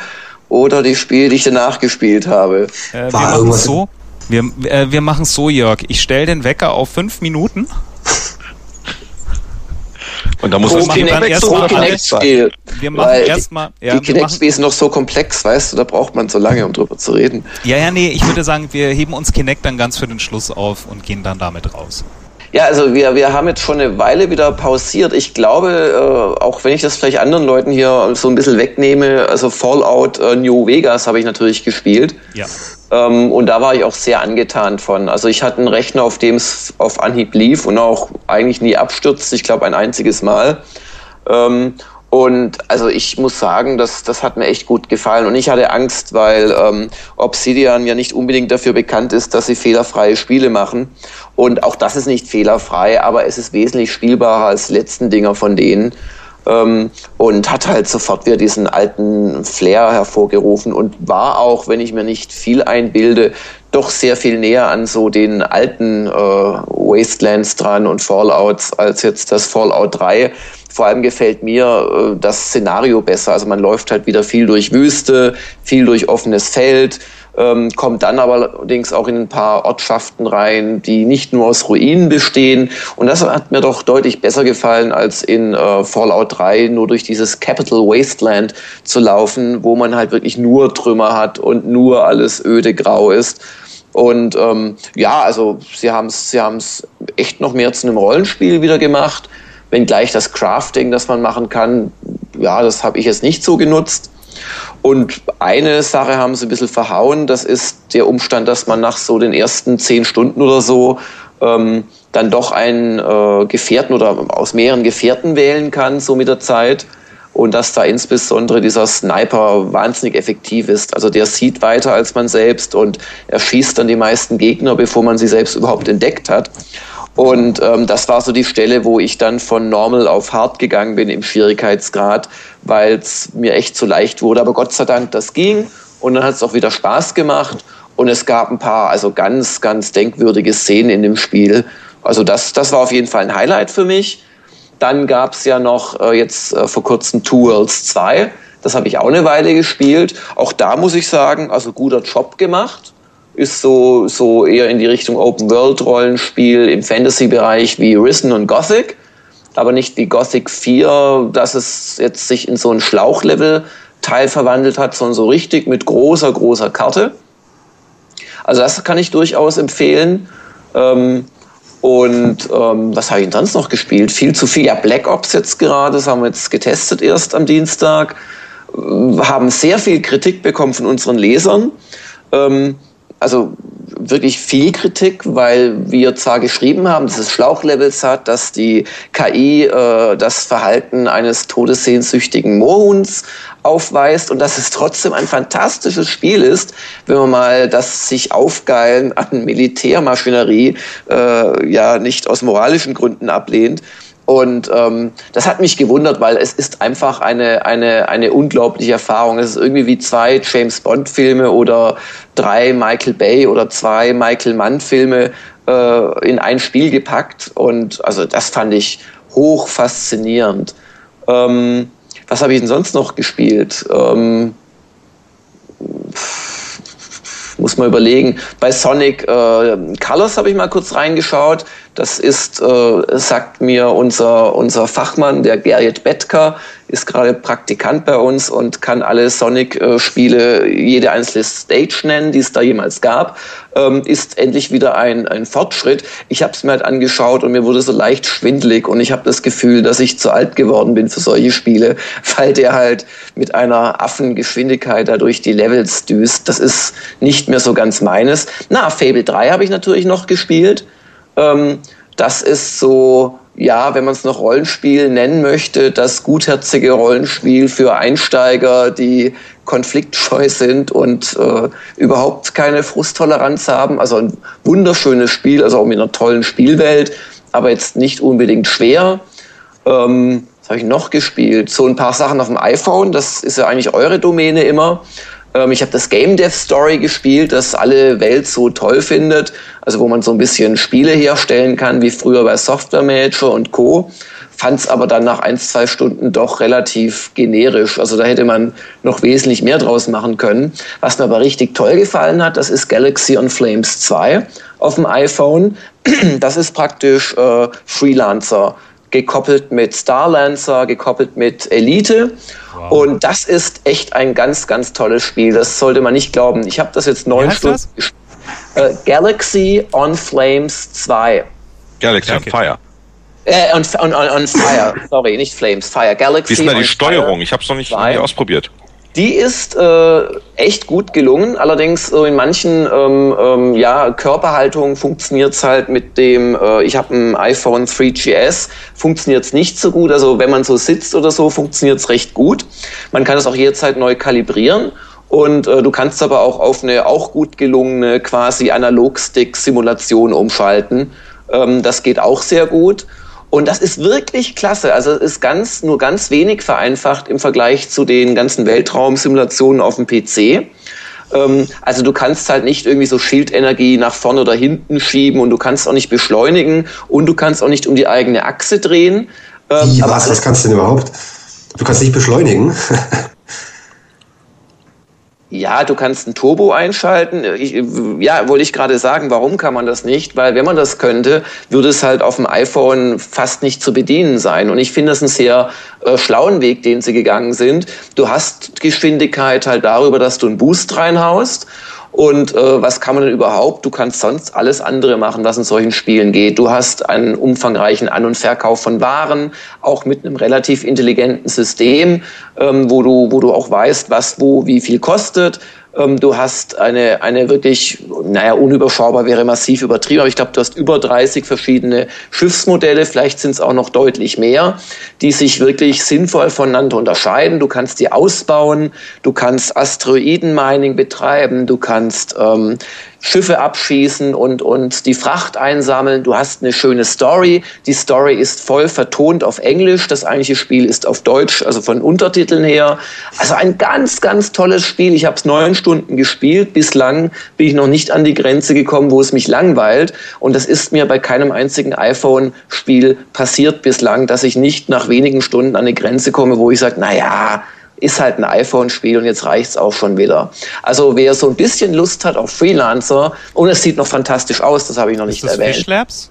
oder die Spiele, die ich danach gespielt habe? Äh, wir machen es so. Wir, äh, wir machen so, Jörg. Ich stelle den Wecker auf fünf Minuten und da muss das Kinect erstmal Kinect-Spiel. Wir machen erstmal. Ja, die Kinect-Spiel ist noch so komplex, weißt du, da braucht man so lange, um drüber zu reden. Ja, ja, nee, ich würde sagen, wir heben uns Kinect dann ganz für den Schluss auf und gehen dann damit raus. Ja, also wir, wir haben jetzt schon eine Weile wieder pausiert. Ich glaube, äh, auch wenn ich das vielleicht anderen Leuten hier so ein bisschen wegnehme, also Fallout äh, New Vegas habe ich natürlich gespielt. Ja. Ähm, und da war ich auch sehr angetan von. Also ich hatte einen Rechner, auf dem es auf Anhieb lief und auch eigentlich nie abstürzte. Ich glaube, ein einziges Mal. Ähm, und also ich muss sagen, das, das hat mir echt gut gefallen. Und ich hatte Angst, weil ähm, Obsidian ja nicht unbedingt dafür bekannt ist, dass sie fehlerfreie Spiele machen. Und auch das ist nicht fehlerfrei, aber es ist wesentlich spielbarer als letzten Dinger von denen. Ähm, und hat halt sofort wieder diesen alten Flair hervorgerufen und war auch, wenn ich mir nicht viel einbilde, doch sehr viel näher an so den alten äh, Wastelands dran und Fallouts als jetzt das Fallout 3 vor allem gefällt mir äh, das Szenario besser. Also man läuft halt wieder viel durch Wüste, viel durch offenes Feld. Ähm, kommt dann aber allerdings auch in ein paar Ortschaften rein, die nicht nur aus Ruinen bestehen. Und das hat mir doch deutlich besser gefallen, als in äh, Fallout 3 nur durch dieses Capital Wasteland zu laufen, wo man halt wirklich nur Trümmer hat und nur alles öde grau ist. Und ähm, ja, also sie haben es sie haben's echt noch mehr zu einem Rollenspiel wieder gemacht, wenngleich das Crafting, das man machen kann, ja, das habe ich jetzt nicht so genutzt. Und eine Sache haben sie ein bisschen verhauen, das ist der Umstand, dass man nach so den ersten zehn Stunden oder so ähm, dann doch einen äh, Gefährten oder aus mehreren Gefährten wählen kann, so mit der Zeit. Und dass da insbesondere dieser Sniper wahnsinnig effektiv ist. Also der sieht weiter als man selbst und er schießt dann die meisten Gegner, bevor man sie selbst überhaupt entdeckt hat. Und ähm, das war so die Stelle, wo ich dann von Normal auf Hard gegangen bin im Schwierigkeitsgrad, weil es mir echt zu leicht wurde. Aber Gott sei Dank, das ging. Und dann hat es auch wieder Spaß gemacht. Und es gab ein paar, also ganz, ganz denkwürdige Szenen in dem Spiel. Also das, das war auf jeden Fall ein Highlight für mich. Dann gab es ja noch äh, jetzt äh, vor kurzem Two Worlds 2. Das habe ich auch eine Weile gespielt. Auch da muss ich sagen, also guter Job gemacht ist so, so eher in die Richtung Open-World-Rollenspiel im Fantasy-Bereich wie Risen und Gothic, aber nicht wie Gothic 4, dass es jetzt sich in so ein Schlauchlevel-Teil verwandelt hat, sondern so richtig mit großer, großer Karte. Also das kann ich durchaus empfehlen. Ähm, und ähm, was habe ich denn sonst noch gespielt? Viel zu viel. Ja, Black Ops jetzt gerade, das haben wir jetzt getestet erst am Dienstag. Wir haben sehr viel Kritik bekommen von unseren Lesern. Ähm, also wirklich viel Kritik, weil wir zwar geschrieben haben, dass es Schlauchlevels hat, dass die KI äh, das Verhalten eines todessehnsüchtigen Moorhuhns aufweist und dass es trotzdem ein fantastisches Spiel ist, wenn man mal das sich aufgeilen an Militärmaschinerie äh, ja nicht aus moralischen Gründen ablehnt. Und ähm, das hat mich gewundert, weil es ist einfach eine, eine, eine unglaubliche Erfahrung. Es ist irgendwie wie zwei James Bond-Filme oder drei Michael Bay oder zwei Michael Mann-Filme äh, in ein Spiel gepackt. Und also das fand ich hoch faszinierend. Ähm, was habe ich denn sonst noch gespielt? Ähm, muss man überlegen. Bei Sonic äh, Colors habe ich mal kurz reingeschaut. Das ist, äh, sagt mir unser, unser Fachmann, der Gerrit Bettker, ist gerade Praktikant bei uns und kann alle Sonic-Spiele, jede einzelne Stage nennen, die es da jemals gab, ähm, ist endlich wieder ein, ein Fortschritt. Ich habe es mir halt angeschaut und mir wurde so leicht schwindelig und ich habe das Gefühl, dass ich zu alt geworden bin für solche Spiele, weil der halt mit einer Affengeschwindigkeit dadurch die Levels düst. Das ist nicht mehr so ganz meines. Na, Fable 3 habe ich natürlich noch gespielt. Ähm, das ist so, ja, wenn man es noch Rollenspiel nennen möchte, das gutherzige Rollenspiel für Einsteiger, die konfliktscheu sind und äh, überhaupt keine Frusttoleranz haben. Also ein wunderschönes Spiel, also auch mit einer tollen Spielwelt, aber jetzt nicht unbedingt schwer. Ähm, was habe ich noch gespielt? So ein paar Sachen auf dem iPhone, das ist ja eigentlich eure Domäne immer. Ähm, ich habe das Game Dev Story gespielt, das alle Welt so toll findet. Also wo man so ein bisschen Spiele herstellen kann, wie früher bei Software Manager und Co. Fand es aber dann nach ein, zwei Stunden doch relativ generisch. Also da hätte man noch wesentlich mehr draus machen können. Was mir aber richtig toll gefallen hat, das ist Galaxy on Flames 2 auf dem iPhone. Das ist praktisch äh, Freelancer gekoppelt mit Starlancer, gekoppelt mit Elite. Wow. Und das ist echt ein ganz, ganz tolles Spiel. Das sollte man nicht glauben. Ich habe das jetzt neun Stunden gespielt. Äh, Galaxy on Flames 2. Galaxy on Fire. Äh, on, on, on, Fire, sorry, nicht Flames, Fire. Galaxy. Wie ist denn da die Steuerung? Fire ich habe es noch nicht, noch nicht ausprobiert. Die ist äh, echt gut gelungen, allerdings so in manchen ähm, ähm, ja, Körperhaltungen funktioniert es halt mit dem, äh, ich habe ein iPhone 3GS, funktioniert es nicht so gut. Also wenn man so sitzt oder so, funktioniert es recht gut. Man kann es auch jederzeit neu kalibrieren. Und äh, du kannst aber auch auf eine auch gut gelungene quasi Analogstick-Simulation umschalten. Ähm, das geht auch sehr gut. Und das ist wirklich klasse. Also es ist ganz, nur ganz wenig vereinfacht im Vergleich zu den ganzen Weltraumsimulationen auf dem PC. Ähm, also du kannst halt nicht irgendwie so Schildenergie nach vorne oder hinten schieben und du kannst auch nicht beschleunigen und du kannst auch nicht um die eigene Achse drehen. Ähm, Wie, was, was kannst du denn überhaupt? Du kannst nicht beschleunigen. Ja, du kannst ein Turbo einschalten. Ich, ja, wollte ich gerade sagen, warum kann man das nicht? Weil wenn man das könnte, würde es halt auf dem iPhone fast nicht zu bedienen sein. Und ich finde das einen sehr äh, schlauen Weg, den sie gegangen sind. Du hast Geschwindigkeit halt darüber, dass du einen Boost reinhaust und äh, was kann man denn überhaupt? Du kannst sonst alles andere machen, was in solchen Spielen geht. Du hast einen umfangreichen An- und Verkauf von Waren, auch mit einem relativ intelligenten System, ähm, wo, du, wo du auch weißt, was wo wie viel kostet. Ähm, du hast eine, eine wirklich, naja, unüberschaubar wäre massiv übertrieben, aber ich glaube, du hast über 30 verschiedene Schiffsmodelle, vielleicht sind es auch noch deutlich mehr, die sich wirklich sinnvoll voneinander unterscheiden. Du kannst die ausbauen, du kannst Asteroidenmining betreiben, du kannst ähm, Schiffe abschießen und, und die Fracht einsammeln. Du hast eine schöne Story. Die Story ist voll vertont auf Englisch. Das eigentliche Spiel ist auf Deutsch, also von Untertiteln her. Also ein ganz, ganz tolles Spiel. Ich habe es neun Stunden gespielt. Bislang bin ich noch nicht an die Grenze gekommen, wo es mich langweilt. Und das ist mir bei keinem einzigen iPhone-Spiel passiert bislang, dass ich nicht nach wenigen Stunden an eine Grenze komme, wo ich sage, na ja, ist halt ein iPhone-Spiel und jetzt reicht's auch schon wieder. Also wer so ein bisschen Lust hat auf Freelancer, und es sieht noch fantastisch aus, das habe ich noch ist nicht das erwähnt. Fish Labs?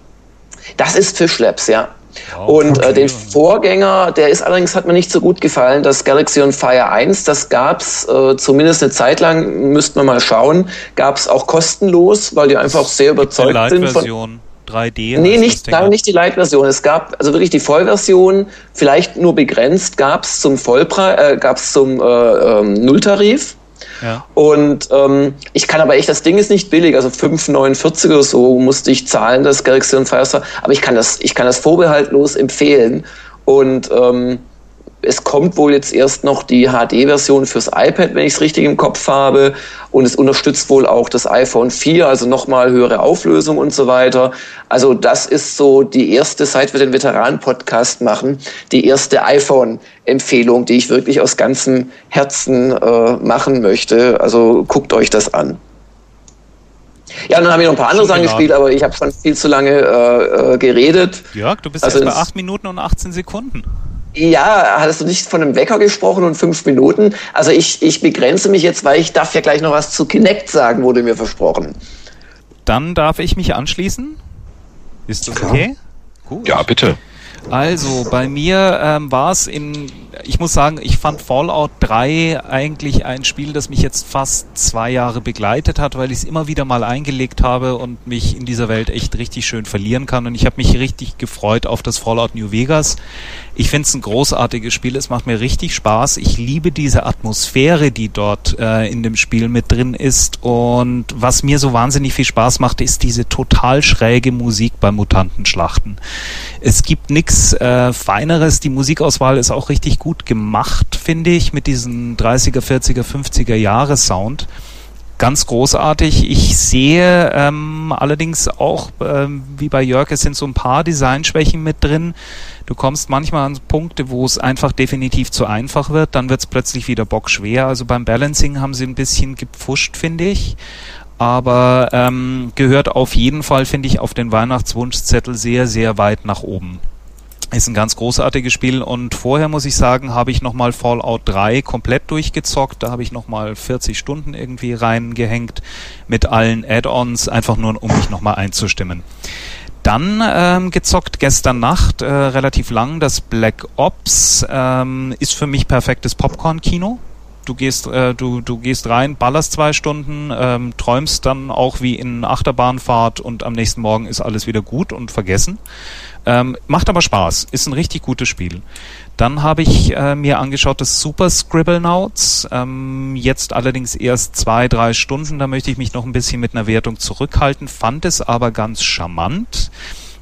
Das ist Fish Labs, ja. Wow, und okay. äh, den Vorgänger, der ist allerdings, hat mir nicht so gut gefallen, das Galaxy on Fire 1, das gab's äh, zumindest eine Zeit lang, müssten wir mal schauen, gab's auch kostenlos, weil die einfach sehr überzeugt sind von 3D? Nee, nicht, nein, nicht die Light-Version. Es gab also wirklich die Vollversion, vielleicht nur begrenzt, gab es zum Vollpreis, äh, gab es zum äh, ähm, Nulltarif. Ja. Und ähm, ich kann aber echt, das Ding ist nicht billig, also 5,49 oder so musste ich zahlen, das Galaxy und Firestar, aber ich kann das, ich kann das vorbehaltlos empfehlen. Und ähm, es kommt wohl jetzt erst noch die HD-Version fürs iPad, wenn ich es richtig im Kopf habe. Und es unterstützt wohl auch das iPhone 4, also nochmal höhere Auflösung und so weiter. Also das ist so die erste, seit wir den Veteranen-Podcast machen, die erste iPhone-Empfehlung, die ich wirklich aus ganzem Herzen äh, machen möchte. Also guckt euch das an. Ja, dann habe ich noch ein paar andere Sachen gespielt, aber ich habe schon viel zu lange äh, äh geredet. Jörg, du bist also jetzt bei 8 Minuten und 18 Sekunden. Ja, hattest du nicht von einem Wecker gesprochen und fünf Minuten? Also ich, ich begrenze mich jetzt, weil ich darf ja gleich noch was zu Kinect sagen, wurde mir versprochen. Dann darf ich mich anschließen. Ist das okay? Gut. Ja, bitte. Also, bei mir ähm, war es in, ich muss sagen, ich fand Fallout 3 eigentlich ein Spiel, das mich jetzt fast zwei Jahre begleitet hat, weil ich es immer wieder mal eingelegt habe und mich in dieser Welt echt richtig schön verlieren kann. Und ich habe mich richtig gefreut auf das Fallout New Vegas. Ich finde es ein großartiges Spiel, es macht mir richtig Spaß. Ich liebe diese Atmosphäre, die dort äh, in dem Spiel mit drin ist. Und was mir so wahnsinnig viel Spaß macht, ist diese total schräge Musik bei Mutantenschlachten. Es gibt nichts äh, Feineres. Die Musikauswahl ist auch richtig gut gemacht, finde ich, mit diesem 30er, 40er, 50er Jahre Sound ganz großartig. Ich sehe ähm, allerdings auch, ähm, wie bei Jörg, es sind so ein paar Designschwächen mit drin. Du kommst manchmal an Punkte, wo es einfach definitiv zu einfach wird, dann wird es plötzlich wieder bockschwer. Also beim Balancing haben sie ein bisschen gepfuscht, finde ich. Aber ähm, gehört auf jeden Fall, finde ich, auf den Weihnachtswunschzettel sehr, sehr weit nach oben. Ist ein ganz großartiges Spiel und vorher muss ich sagen, habe ich nochmal Fallout 3 komplett durchgezockt. Da habe ich nochmal 40 Stunden irgendwie reingehängt mit allen Add-ons, einfach nur um mich nochmal einzustimmen. Dann ähm, gezockt gestern Nacht, äh, relativ lang, das Black Ops ähm, ist für mich perfektes Popcorn-Kino. Du gehst, äh, du, du gehst rein, ballerst zwei Stunden, ähm, träumst dann auch wie in Achterbahnfahrt und am nächsten Morgen ist alles wieder gut und vergessen. Ähm, macht aber Spaß, ist ein richtig gutes Spiel. Dann habe ich äh, mir angeschaut das Super Scribblenauts, ähm, jetzt allerdings erst zwei, drei Stunden, da möchte ich mich noch ein bisschen mit einer Wertung zurückhalten, fand es aber ganz charmant.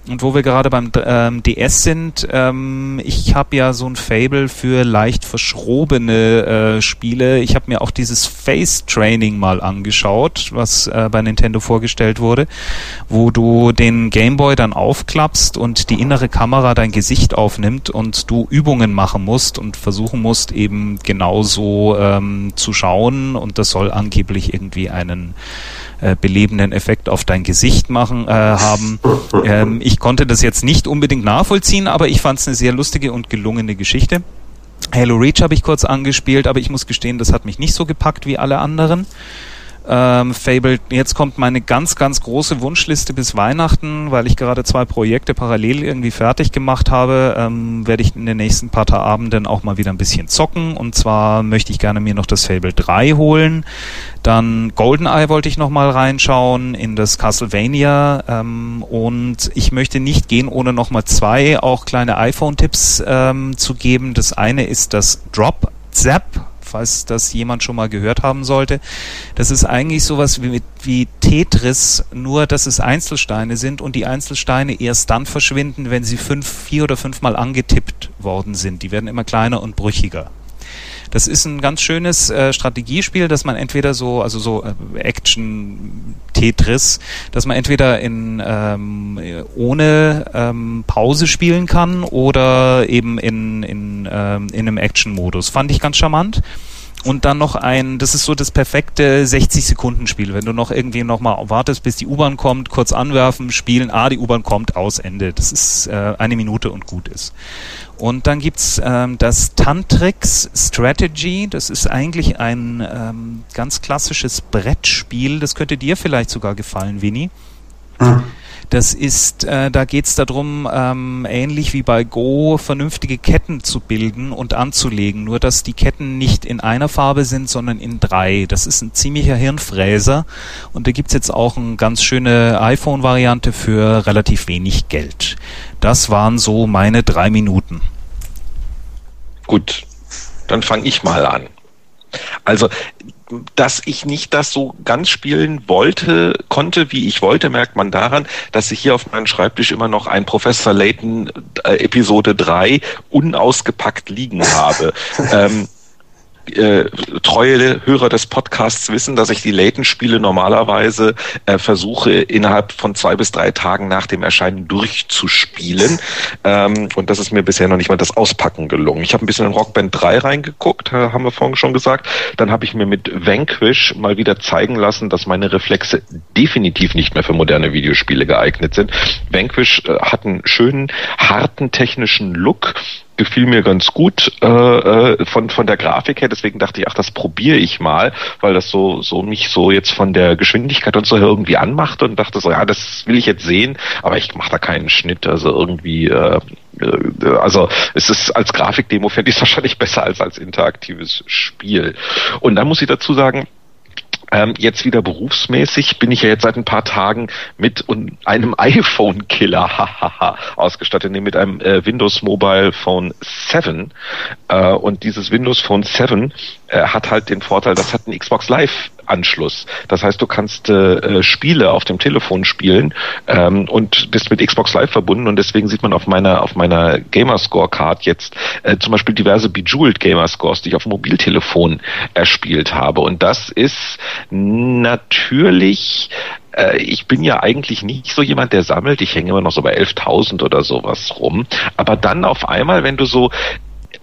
Und wo wir gerade beim ähm, DS sind, ähm, ich habe ja so ein Fable für leicht verschrobene äh, Spiele. Ich habe mir auch dieses Face Training mal angeschaut, was äh, bei Nintendo vorgestellt wurde, wo du den Gameboy dann aufklappst und die innere Kamera dein Gesicht aufnimmt und du Übungen machen musst und versuchen musst, eben genauso ähm, zu schauen. Und das soll angeblich irgendwie einen äh, belebenden Effekt auf dein Gesicht machen äh, haben. Ähm, ich konnte das jetzt nicht unbedingt nachvollziehen, aber ich fand es eine sehr lustige und gelungene Geschichte. Halo Reach habe ich kurz angespielt, aber ich muss gestehen, das hat mich nicht so gepackt wie alle anderen. Ähm, Fable, jetzt kommt meine ganz, ganz große Wunschliste bis Weihnachten, weil ich gerade zwei Projekte parallel irgendwie fertig gemacht habe, ähm, werde ich in den nächsten paar Abenden auch mal wieder ein bisschen zocken. Und zwar möchte ich gerne mir noch das Fable 3 holen. Dann GoldenEye wollte ich noch mal reinschauen in das Castlevania ähm, und ich möchte nicht gehen, ohne noch mal zwei auch kleine iPhone-Tipps ähm, zu geben. Das eine ist das Drop Zap falls das jemand schon mal gehört haben sollte. Das ist eigentlich sowas wie, wie Tetris, nur dass es Einzelsteine sind und die Einzelsteine erst dann verschwinden, wenn sie fünf, vier oder fünfmal angetippt worden sind. Die werden immer kleiner und brüchiger. Das ist ein ganz schönes äh, Strategiespiel, dass man entweder so, also so äh, Action Tetris, dass man entweder in ähm, ohne ähm, Pause spielen kann oder eben in, in, ähm, in einem Action-Modus. Fand ich ganz charmant und dann noch ein, das ist so das perfekte 60-Sekunden-Spiel. Wenn du noch irgendwie noch mal wartest, bis die U-Bahn kommt, kurz anwerfen, spielen, ah, die U-Bahn kommt, aus, Ende. Das ist äh, eine Minute und gut ist. Und dann gibt's ähm, das Tantrix Strategy. Das ist eigentlich ein ähm, ganz klassisches Brettspiel. Das könnte dir vielleicht sogar gefallen, Winnie. Mhm. Das ist, äh, da geht es darum, ähm, ähnlich wie bei Go, vernünftige Ketten zu bilden und anzulegen. Nur dass die Ketten nicht in einer Farbe sind, sondern in drei. Das ist ein ziemlicher Hirnfräser. Und da gibt's jetzt auch eine ganz schöne iPhone-Variante für relativ wenig Geld. Das waren so meine drei Minuten. Gut, dann fange ich mal an. Also dass ich nicht das so ganz spielen wollte, konnte, wie ich wollte, merkt man daran, dass ich hier auf meinem Schreibtisch immer noch ein Professor Layton äh, Episode 3 unausgepackt liegen habe. ähm, äh, treue Hörer des Podcasts wissen, dass ich die Layton-Spiele normalerweise äh, versuche, innerhalb von zwei bis drei Tagen nach dem Erscheinen durchzuspielen. Ähm, und das ist mir bisher noch nicht mal das Auspacken gelungen. Ich habe ein bisschen in Rockband 3 reingeguckt, äh, haben wir vorhin schon gesagt. Dann habe ich mir mit Vanquish mal wieder zeigen lassen, dass meine Reflexe definitiv nicht mehr für moderne Videospiele geeignet sind. Vanquish äh, hat einen schönen, harten technischen Look gefiel mir ganz gut äh, äh, von von der Grafik her. Deswegen dachte ich, ach, das probiere ich mal, weil das so so mich so jetzt von der Geschwindigkeit und so irgendwie anmachte und dachte so, ja, das will ich jetzt sehen, aber ich mache da keinen Schnitt. Also irgendwie, äh, äh, also es ist als Grafikdemo fände ich es wahrscheinlich besser als als interaktives Spiel. Und dann muss ich dazu sagen, ähm, jetzt wieder berufsmäßig bin ich ja jetzt seit ein paar Tagen mit einem iPhone-Killer ausgestattet, nämlich mit einem äh, Windows Mobile Phone 7. Äh, und dieses Windows Phone 7 äh, hat halt den Vorteil, das hat einen Xbox Live Anschluss. Das heißt, du kannst äh, äh, Spiele auf dem Telefon spielen ähm, und bist mit Xbox Live verbunden und deswegen sieht man auf meiner auf meiner Gamerscore Card jetzt äh, zum Beispiel diverse Bejeweled Gamerscores, die ich auf dem Mobiltelefon erspielt habe. Und das ist natürlich äh, ich bin ja eigentlich nicht so jemand, der sammelt. Ich hänge immer noch so bei 11.000 oder sowas rum. Aber dann auf einmal, wenn du so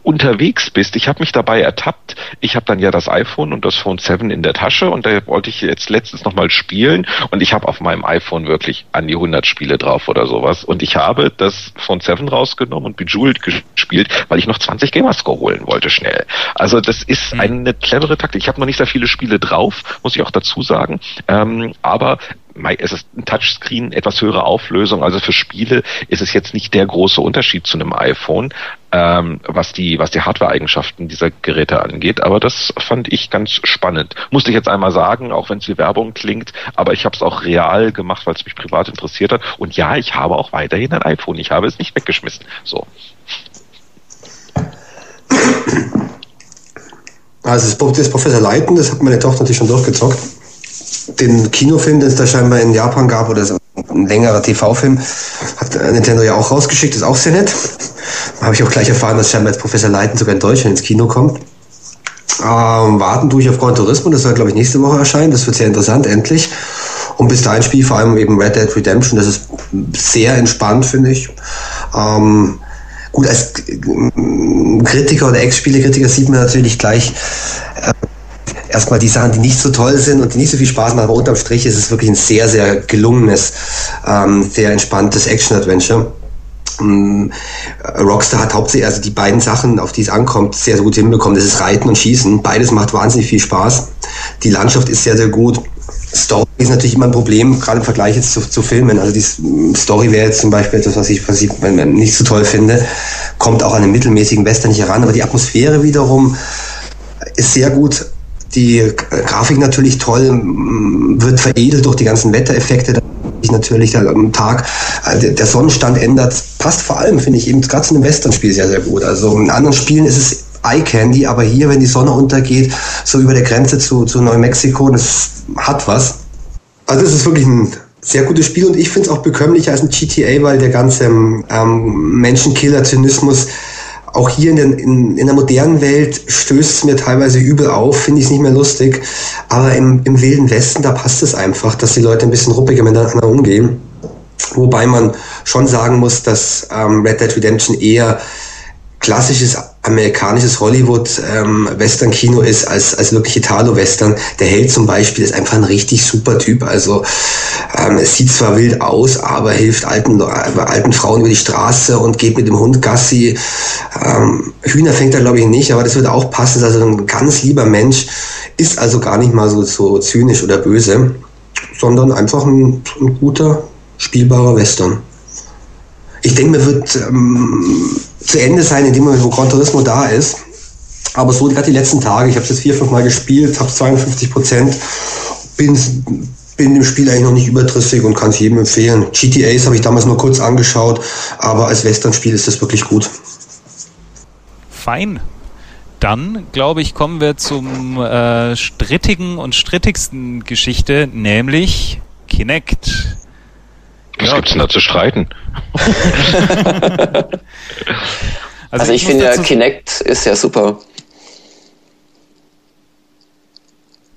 unterwegs bist. Ich habe mich dabei ertappt. Ich habe dann ja das iPhone und das Phone 7 in der Tasche und da wollte ich jetzt letztens nochmal spielen und ich habe auf meinem iPhone wirklich an die 100 Spiele drauf oder sowas und ich habe das Phone 7 rausgenommen und Bejeweled gespielt, weil ich noch 20 Gamerscore holen wollte schnell. Also das ist mhm. eine clevere Taktik. Ich habe noch nicht sehr viele Spiele drauf, muss ich auch dazu sagen, ähm, aber es ist ein Touchscreen, etwas höhere Auflösung. Also für Spiele ist es jetzt nicht der große Unterschied zu einem iPhone, ähm, was die, was die Hardware-Eigenschaften dieser Geräte angeht. Aber das fand ich ganz spannend. Musste ich jetzt einmal sagen, auch wenn es wie Werbung klingt, aber ich habe es auch real gemacht, weil es mich privat interessiert hat. Und ja, ich habe auch weiterhin ein iPhone. Ich habe es nicht weggeschmissen. So. Also das Professor Leiten, das hat meine Tochter natürlich schon durchgezockt den Kinofilm, den es da scheinbar in Japan gab, oder so ein längerer TV-Film, hat Nintendo ja auch rausgeschickt, ist auch sehr nett. Da habe ich auch gleich erfahren, dass scheinbar jetzt Professor Leiten sogar in Deutschland ins Kino kommt. Ähm, warten durch auf Gran Turismo, das soll glaube ich nächste Woche erscheinen, das wird sehr interessant, endlich. Und bis dahin spiele ich vor allem eben Red Dead Redemption, das ist sehr entspannt, finde ich. Ähm, gut, als Kritiker oder Ex-Spielekritiker sieht man natürlich gleich, äh, erstmal die Sachen, die nicht so toll sind und die nicht so viel Spaß machen, aber unterm Strich ist es wirklich ein sehr, sehr gelungenes, ähm, sehr entspanntes Action-Adventure. ähm, Rockstar hat hauptsächlich, also die beiden Sachen, auf die es ankommt, sehr, sehr gut hinbekommen. Das ist Reiten und Schießen. Beides macht wahnsinnig viel Spaß. Die Landschaft ist sehr, sehr gut. Story ist natürlich immer ein Problem, gerade im Vergleich jetzt zu, zu Filmen. Also die Story wäre jetzt zum Beispiel etwas, was ich, was ich nicht so toll finde, kommt auch an einen mittelmäßigen Western nicht heran, aber die Atmosphäre wiederum ist sehr gut. Die Grafik natürlich toll, wird veredelt durch die ganzen Wettereffekte natürlich am Tag äh, der Sonnenstand ändert, passt vor allem, finde ich, eben gerade zu einem Western-Spiel sehr, sehr gut. Also in anderen Spielen ist es Eye Candy, aber hier, wenn die Sonne untergeht, so über der Grenze zu, zu Neumexiko, das hat was. Also es ist wirklich ein sehr gutes Spiel und ich finde es auch bekömmlicher als ein GTA, weil der ganze ähm, Menschenkiller-Zynismus auch hier in, den, in, in der modernen Welt stößt es mir teilweise übel auf, finde ich es nicht mehr lustig. Aber im, im wilden Westen, da passt es einfach, dass die Leute ein bisschen ruppiger miteinander umgehen. Wobei man schon sagen muss, dass ähm, Red Dead Redemption eher klassisches amerikanisches Hollywood-Western-Kino ähm, ist als, als wirklich Italo-Western. Der Held zum Beispiel ist einfach ein richtig super Typ. Also ähm, es sieht zwar wild aus, aber hilft alten, äh, alten Frauen über die Straße und geht mit dem Hund Gassi. Ähm, Hühner fängt er glaube ich nicht, aber das wird auch passen. Ist also ein ganz lieber Mensch, ist also gar nicht mal so, so zynisch oder böse, sondern einfach ein, ein guter, spielbarer Western. Ich denke, mir wird ähm, zu Ende sein in dem Moment, wo Gran Turismo da ist. Aber so gerade die letzten Tage, ich habe es jetzt vier, fünf Mal gespielt, habe 52 Prozent, bin, bin dem Spiel eigentlich noch nicht überdrüssig und kann es jedem empfehlen. GTAs habe ich damals nur kurz angeschaut, aber als Western-Spiel ist das wirklich gut. Fein. Dann, glaube ich, kommen wir zum äh, strittigen und strittigsten Geschichte, nämlich Kinect. Was ja, gibt's denn da zu streiten? also, also, ich, ich finde ja, Kinect ist ja super.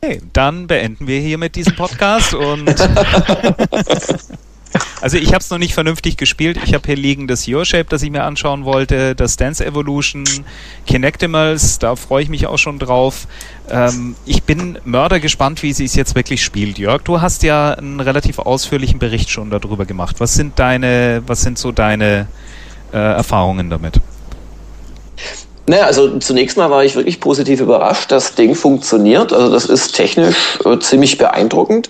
Okay, dann beenden wir hier mit diesem Podcast und Also ich habe es noch nicht vernünftig gespielt. Ich habe hier liegen das Your Shape, das ich mir anschauen wollte, das Dance Evolution, Kinectimals, da freue ich mich auch schon drauf. Ähm, ich bin mörder gespannt, wie sie es jetzt wirklich spielt. Jörg, du hast ja einen relativ ausführlichen Bericht schon darüber gemacht. Was sind deine, was sind so deine äh, Erfahrungen damit? Naja, also zunächst mal war ich wirklich positiv überrascht. Das Ding funktioniert. Also das ist technisch äh, ziemlich beeindruckend.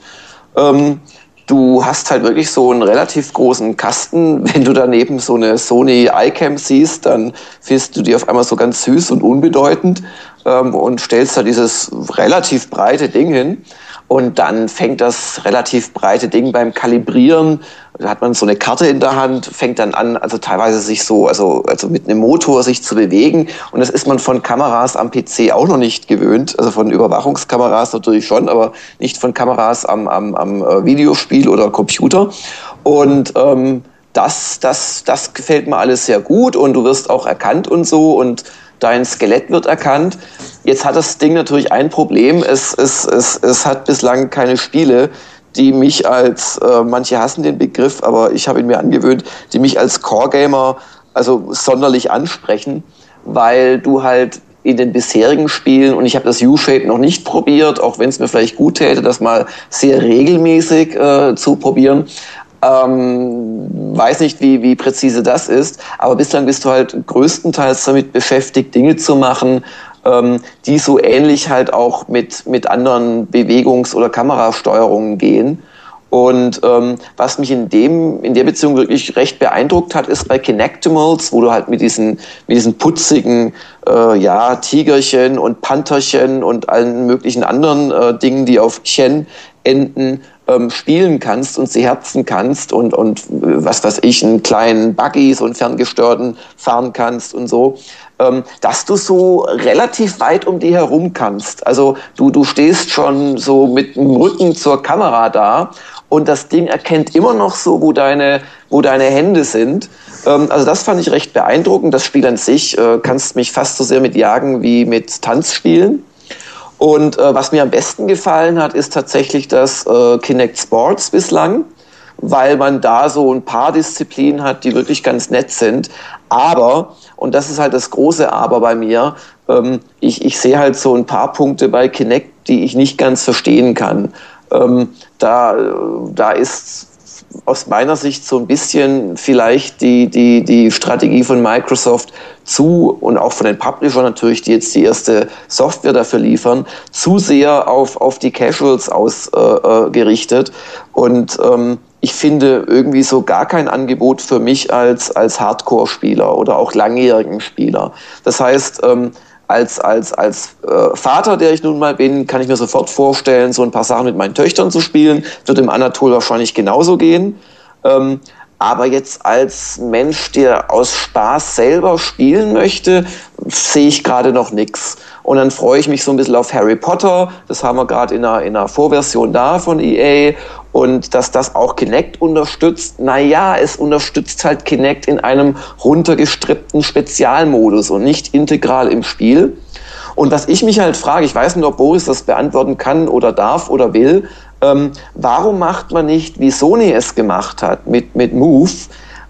Ähm, du hast halt wirklich so einen relativ großen Kasten. Wenn du daneben so eine Sony iCam siehst, dann findest du die auf einmal so ganz süß und unbedeutend ähm, und stellst da dieses relativ breite Ding hin. Und dann fängt das relativ breite Ding beim Kalibrieren, da hat man so eine Karte in der Hand, fängt dann an, also teilweise sich so, also, also mit einem Motor sich zu bewegen. Und das ist man von Kameras am PC auch noch nicht gewöhnt. Also von Überwachungskameras natürlich schon, aber nicht von Kameras am, am, am äh, Videospiel oder Computer. Und ähm, das, das, das gefällt mir alles sehr gut und du wirst auch erkannt und so und dein Skelett wird erkannt. Jetzt hat das Ding natürlich ein Problem. Es, es, es, es hat bislang keine Spiele, die mich als, äh, manche hassen den Begriff, aber ich habe ihn mir angewöhnt, die mich als Core-Gamer also sonderlich ansprechen, weil du halt in den bisherigen Spielen, und ich habe das U-Shape noch nicht probiert, auch wenn es mir vielleicht gut täte, das mal sehr regelmäßig äh, zu probieren, ähm, weiß nicht, wie, wie präzise das ist, aber bislang bist du halt größtenteils damit beschäftigt, Dinge zu machen, ähm, die so ähnlich halt auch mit, mit anderen Bewegungs- oder Kamerasteuerungen gehen. Und ähm, was mich in dem in der Beziehung wirklich recht beeindruckt hat, ist bei Kinectimals, wo du halt mit diesen mit diesen putzigen äh, ja Tigerchen und Pantherchen und allen möglichen anderen äh, Dingen, die auf Chen enden, ähm, spielen kannst und sie herzen kannst und, und äh, was weiß ich, einen kleinen Buggy, so einen ferngestörten fahren kannst und so, ähm, dass du so relativ weit um die herum kannst. Also du, du stehst schon so mit dem Rücken zur Kamera da und das Ding erkennt immer noch so, wo deine, wo deine Hände sind. Ähm, also das fand ich recht beeindruckend. Das Spiel an sich äh, kannst mich fast so sehr mit Jagen wie mit Tanzspielen. Und äh, was mir am besten gefallen hat, ist tatsächlich das äh, Kinect Sports bislang, weil man da so ein paar Disziplinen hat, die wirklich ganz nett sind. Aber, und das ist halt das große Aber bei mir, ähm, ich, ich sehe halt so ein paar Punkte bei Kinect, die ich nicht ganz verstehen kann. Ähm, da, da ist aus meiner Sicht so ein bisschen vielleicht die, die, die Strategie von Microsoft zu und auch von den Publishern natürlich, die jetzt die erste Software dafür liefern, zu sehr auf, auf die Casuals ausgerichtet. Äh, äh und ähm, ich finde irgendwie so gar kein Angebot für mich als, als Hardcore-Spieler oder auch langjährigen Spieler. Das heißt, ähm, als, als, als äh, Vater, der ich nun mal bin, kann ich mir sofort vorstellen, so ein paar Sachen mit meinen Töchtern zu spielen. Wird dem Anatol wahrscheinlich genauso gehen. Ähm, aber jetzt als Mensch, der aus Spaß selber spielen möchte, sehe ich gerade noch nichts. Und dann freue ich mich so ein bisschen auf Harry Potter. Das haben wir gerade in einer, in einer Vorversion da von EA. Und dass das auch Kinect unterstützt, naja, es unterstützt halt Kinect in einem runtergestrippten Spezialmodus und nicht integral im Spiel. Und was ich mich halt frage, ich weiß nicht, ob Boris das beantworten kann oder darf oder will, ähm, warum macht man nicht, wie Sony es gemacht hat mit, mit Move,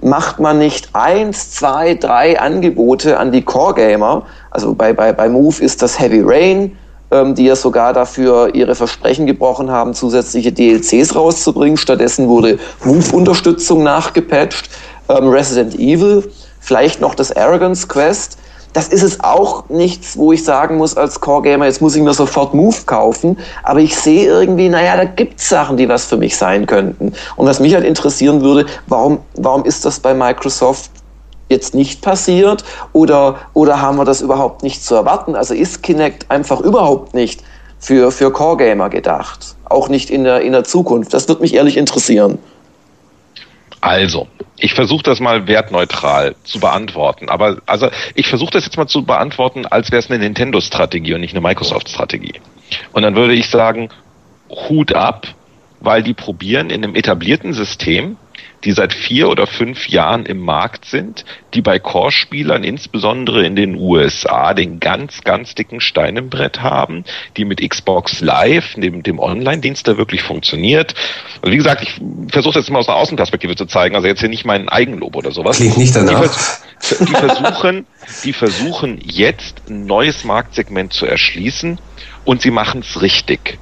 macht man nicht eins, zwei, drei Angebote an die Core-Gamer? Also bei, bei, bei Move ist das Heavy Rain, die ja sogar dafür ihre Versprechen gebrochen haben, zusätzliche DLCs rauszubringen. Stattdessen wurde Move-Unterstützung nachgepatcht, ähm, Resident Evil, vielleicht noch das Arrogance Quest das ist es auch nichts, wo ich sagen muss als Core-Gamer, jetzt muss ich mir sofort Move kaufen. Aber ich sehe irgendwie, naja, da gibt es Sachen, die was für mich sein könnten. Und was mich halt interessieren würde, warum, warum ist das bei Microsoft jetzt nicht passiert? Oder, oder haben wir das überhaupt nicht zu erwarten? Also ist Kinect einfach überhaupt nicht für, für Core-Gamer gedacht? Auch nicht in der, in der Zukunft. Das wird mich ehrlich interessieren. Also, ich versuche das mal wertneutral zu beantworten. Aber also ich versuche das jetzt mal zu beantworten, als wäre es eine Nintendo-Strategie und nicht eine Microsoft-Strategie. Und dann würde ich sagen, Hut ab, weil die probieren in einem etablierten System die seit vier oder fünf Jahren im Markt sind, die bei Core-Spielern insbesondere in den USA den ganz, ganz dicken Stein im Brett haben, die mit Xbox Live, dem, dem Online-Dienst, der wirklich funktioniert. Also wie gesagt, ich versuche das jetzt mal aus einer Außenperspektive zu zeigen, also jetzt hier nicht mein Eigenlob oder sowas. Klingt nicht danach. Die, die versuchen, die versuchen jetzt ein neues Marktsegment zu erschließen und sie machen es richtig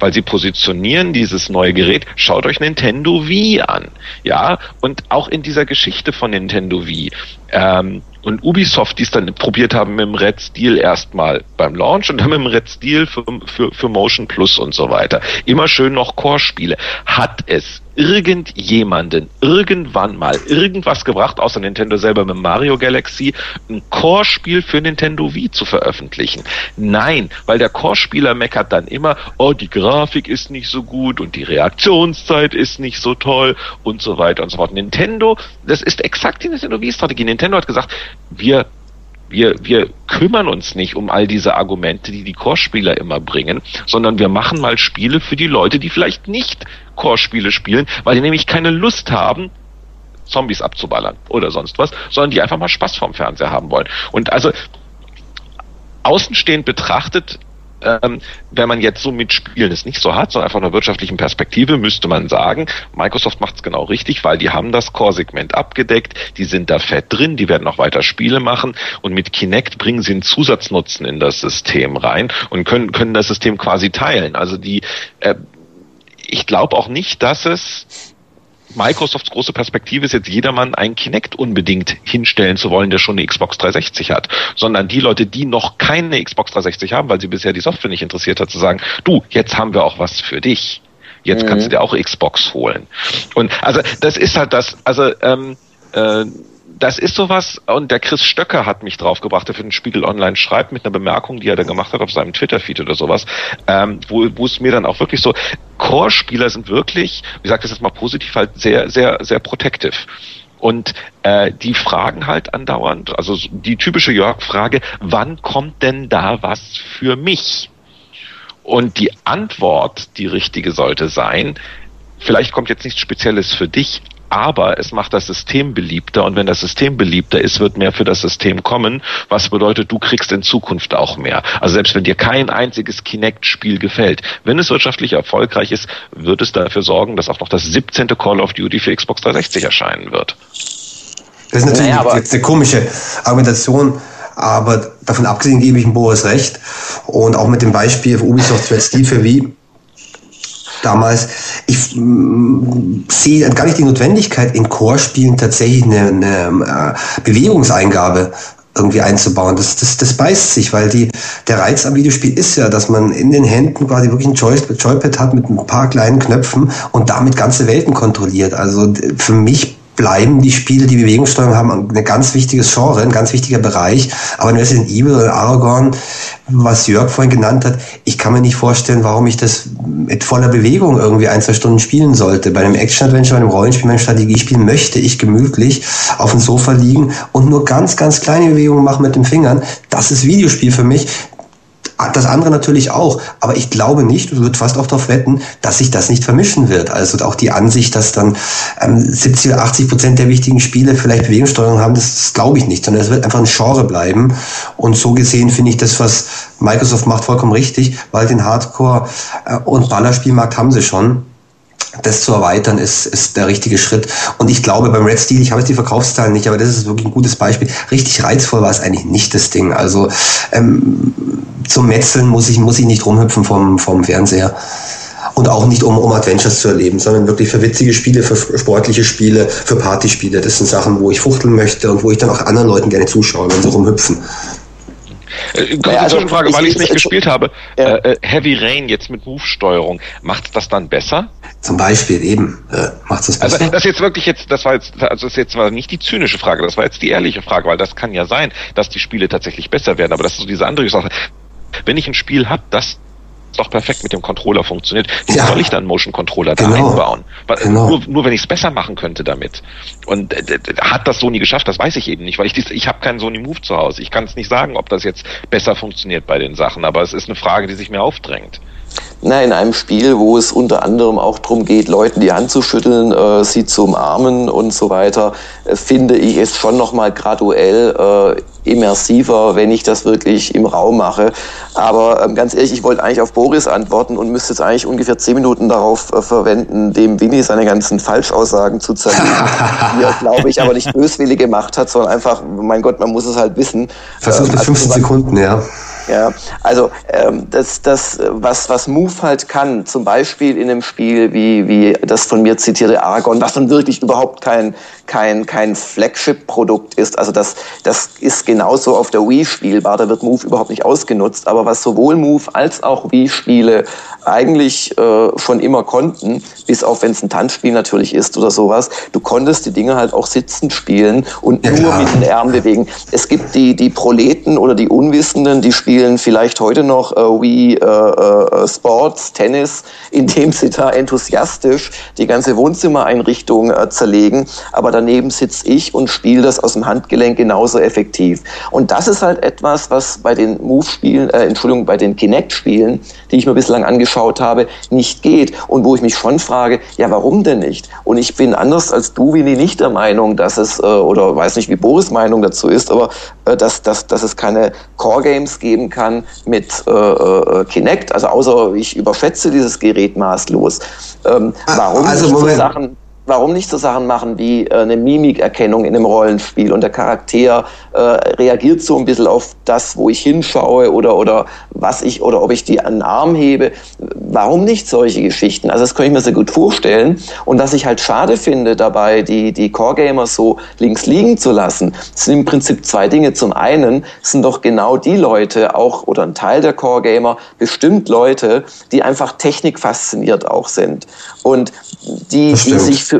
weil sie positionieren dieses neue Gerät. Schaut euch Nintendo Wii an, ja, und auch in dieser Geschichte von Nintendo Wii. Ähm, und Ubisoft, die es dann probiert haben mit dem Red Steel erstmal beim Launch und dann mit dem Red Steel für, für, für Motion Plus und so weiter. Immer schön noch Core-Spiele. Hat es irgendjemanden irgendwann mal irgendwas gebracht, außer Nintendo selber mit Mario Galaxy, ein Core-Spiel für Nintendo Wii zu veröffentlichen? Nein, weil der Core-Spieler meckert dann immer, oh, die Grafik ist nicht so gut und die Reaktionszeit ist nicht so toll und so weiter und so fort. Nintendo, das ist exakt die Nintendo Wii-Strategie. Nintendo hat gesagt, wir wir, wir kümmern uns nicht um all diese Argumente, die die Core-Spieler immer bringen, sondern wir machen mal Spiele für die Leute, die vielleicht nicht Core-Spiele spielen, weil die nämlich keine Lust haben, Zombies abzuballern oder sonst was, sondern die einfach mal Spaß vorm Fernseher haben wollen. Und also außenstehend betrachtet ähm, wenn man jetzt so mit Spielen es nicht so hat, sondern einfach einer wirtschaftlichen Perspektive, müsste man sagen, Microsoft macht es genau richtig, weil die haben das Core-Segment abgedeckt, die sind da fett drin, die werden noch weiter Spiele machen und mit Kinect bringen sie einen Zusatznutzen in das System rein und können, können das System quasi teilen. Also die, äh, ich glaube auch nicht, dass es Microsofts große Perspektive ist jetzt jedermann ein Kinect unbedingt hinstellen zu wollen, der schon eine Xbox 360 hat, sondern die Leute, die noch keine Xbox 360 haben, weil sie bisher die Software nicht interessiert hat, zu sagen, du, jetzt haben wir auch was für dich. Jetzt mhm. kannst du dir auch Xbox holen. Und also das ist halt das, also ähm, äh, das ist sowas, und der Chris Stöcker hat mich draufgebracht, der für den Spiegel Online schreibt, mit einer Bemerkung, die er da gemacht hat auf seinem Twitter-Feed oder sowas, ähm, wo, wo es mir dann auch wirklich so, Core-Spieler sind wirklich, wie sagt das jetzt mal positiv, halt sehr, sehr, sehr protective. Und äh, die fragen halt andauernd, also die typische Jörg-Frage, wann kommt denn da was für mich? Und die Antwort, die richtige sollte sein, vielleicht kommt jetzt nichts Spezielles für dich, aber es macht das System beliebter und wenn das System beliebter ist, wird mehr für das System kommen, was bedeutet, du kriegst in Zukunft auch mehr. Also selbst wenn dir kein einziges Kinect-Spiel gefällt, wenn es wirtschaftlich erfolgreich ist, wird es dafür sorgen, dass auch noch das 17. Call of Duty für Xbox 360 erscheinen wird. Das ist natürlich naja, jetzt eine komische Argumentation, aber davon abgesehen gebe ich dem Boris recht und auch mit dem Beispiel Ubisoft Red Steel für Wii damals. Ich mm, sehe gar nicht die Notwendigkeit, in Chorspielen tatsächlich eine, eine äh, Bewegungseingabe irgendwie einzubauen. Das, das, das beißt sich, weil die, der Reiz am Videospiel ist ja, dass man in den Händen quasi wirklich ein Joy, Joypad hat mit ein paar kleinen Knöpfen und damit ganze Welten kontrolliert. Also für mich bleiben die Spiele, die Bewegungssteuerung haben, ein ganz wichtiges Genre, ein ganz wichtiger Bereich. Aber in Resident Evil oder Aragorn, was Jörg vorhin genannt hat, ich kann mir nicht vorstellen, warum ich das mit voller Bewegung irgendwie ein, zwei Stunden spielen sollte. Bei einem Action-Adventure, bei einem Rollenspiel, bei einem Strategiespiel möchte ich gemütlich auf dem Sofa liegen und nur ganz, ganz kleine Bewegungen machen mit den Fingern. Das ist Videospiel für mich. Das andere natürlich auch, aber ich glaube nicht, ich würde fast auch darauf wetten, dass sich das nicht vermischen wird. Also auch die Ansicht, dass dann ähm, 70 oder 80 Prozent der wichtigen Spiele vielleicht Bewegungssteuerung haben, das, das glaube ich nicht, sondern es wird einfach ein Genre bleiben. Und so gesehen finde ich das, was Microsoft macht, vollkommen richtig, weil den Hardcore- äh, und Ballerspielmarkt haben sie schon das zu erweitern, ist, ist der richtige Schritt. Und ich glaube, beim Red Steel, ich habe jetzt die Verkaufszahlen nicht, aber das ist wirklich ein gutes Beispiel. Richtig reizvoll war es eigentlich nicht, das Ding. Also ähm, zum Metzeln muss ich, muss ich nicht rumhüpfen vom, vom Fernseher. Und auch nicht, um, um Adventures zu erleben, sondern wirklich für witzige Spiele, für sportliche Spiele, für Partyspiele. Das sind Sachen, wo ich fuchteln möchte und wo ich dann auch anderen Leuten gerne zuschaue, wenn sie rumhüpfen. Äh, ja, also, Frage, weil ich es nicht gespielt habe. Ja. Äh, äh, Heavy Rain jetzt mit Move-Steuerung, macht das dann besser? Zum Beispiel eben, äh, macht es besser. Also das jetzt wirklich jetzt, das war jetzt, also das jetzt war nicht die zynische Frage, das war jetzt die ehrliche Frage, weil das kann ja sein, dass die Spiele tatsächlich besser werden, aber das ist so diese andere Sache. Wenn ich ein Spiel habe, das doch perfekt mit dem Controller funktioniert. Wie ja. soll ich dann Motion Controller da genau. einbauen? Genau. Nur, nur wenn ich es besser machen könnte damit. Und äh, hat das Sony geschafft? Das weiß ich eben nicht, weil ich dies, ich habe keinen Sony Move zu Hause. Ich kann es nicht sagen, ob das jetzt besser funktioniert bei den Sachen, aber es ist eine Frage, die sich mir aufdrängt. Na, in einem Spiel, wo es unter anderem auch darum geht, Leuten die Hand zu schütteln, äh, sie zu umarmen und so weiter, äh, finde ich es schon nochmal graduell äh, immersiver, wenn ich das wirklich im Raum mache. Aber ähm, ganz ehrlich, ich wollte eigentlich auf Boris antworten und müsste jetzt eigentlich ungefähr zehn Minuten darauf äh, verwenden, dem Winnie seine ganzen Falschaussagen zu zerlegen, die er, glaube ich, aber nicht böswillig gemacht hat, sondern einfach, mein Gott, man muss es halt wissen. Versuch mit ähm, 15 also, Sekunden, ja. Ja, also ähm, das, das, was, was Move halt kann, zum Beispiel in einem Spiel wie, wie das von mir zitierte Aragon, was dann wirklich überhaupt kein, kein, kein Flagship-Produkt ist. Also das, das ist genauso auf der Wii spielbar, da wird Move überhaupt nicht ausgenutzt. Aber was sowohl Move als auch Wii-Spiele eigentlich äh, schon immer konnten, bis auf wenn es ein Tanzspiel natürlich ist oder sowas, du konntest die Dinge halt auch sitzend spielen und ja, nur mit den Armen bewegen. Es gibt die, die Proleten oder die Unwissenden, die spielen vielleicht heute noch äh, Wii äh, äh, Sports, Tennis, indem sie da enthusiastisch die ganze Wohnzimmereinrichtung äh, zerlegen. Aber daneben sitze ich und spiele das aus dem Handgelenk genauso effektiv. Und das ist halt etwas, was bei den Move-Spielen, äh, Entschuldigung, bei den Kinect-Spielen, die ich mir bislang angeschaut habe, nicht geht. Und wo ich mich schon frage, ja, warum denn nicht? Und ich bin anders als du, Winnie, nicht der Meinung, dass es, äh, oder weiß nicht, wie Boris Meinung dazu ist, aber äh, dass, dass, dass es keine Core-Games geben kann mit äh, äh, Kinect. Also außer ich überschätze dieses Gerät maßlos. Ähm, ah, warum also, nicht so Sachen warum nicht so Sachen machen wie äh, eine Mimikerkennung in einem Rollenspiel und der Charakter äh, reagiert so ein bisschen auf das, wo ich hinschaue oder, oder was ich oder ob ich die an den Arm hebe. Warum nicht solche Geschichten? Also das kann ich mir sehr gut vorstellen. Und was ich halt schade finde dabei, die, die Core-Gamer so links liegen zu lassen, sind im Prinzip zwei Dinge. Zum einen sind doch genau die Leute auch oder ein Teil der Core-Gamer bestimmt Leute, die einfach technikfasziniert auch sind. Und die, die sich für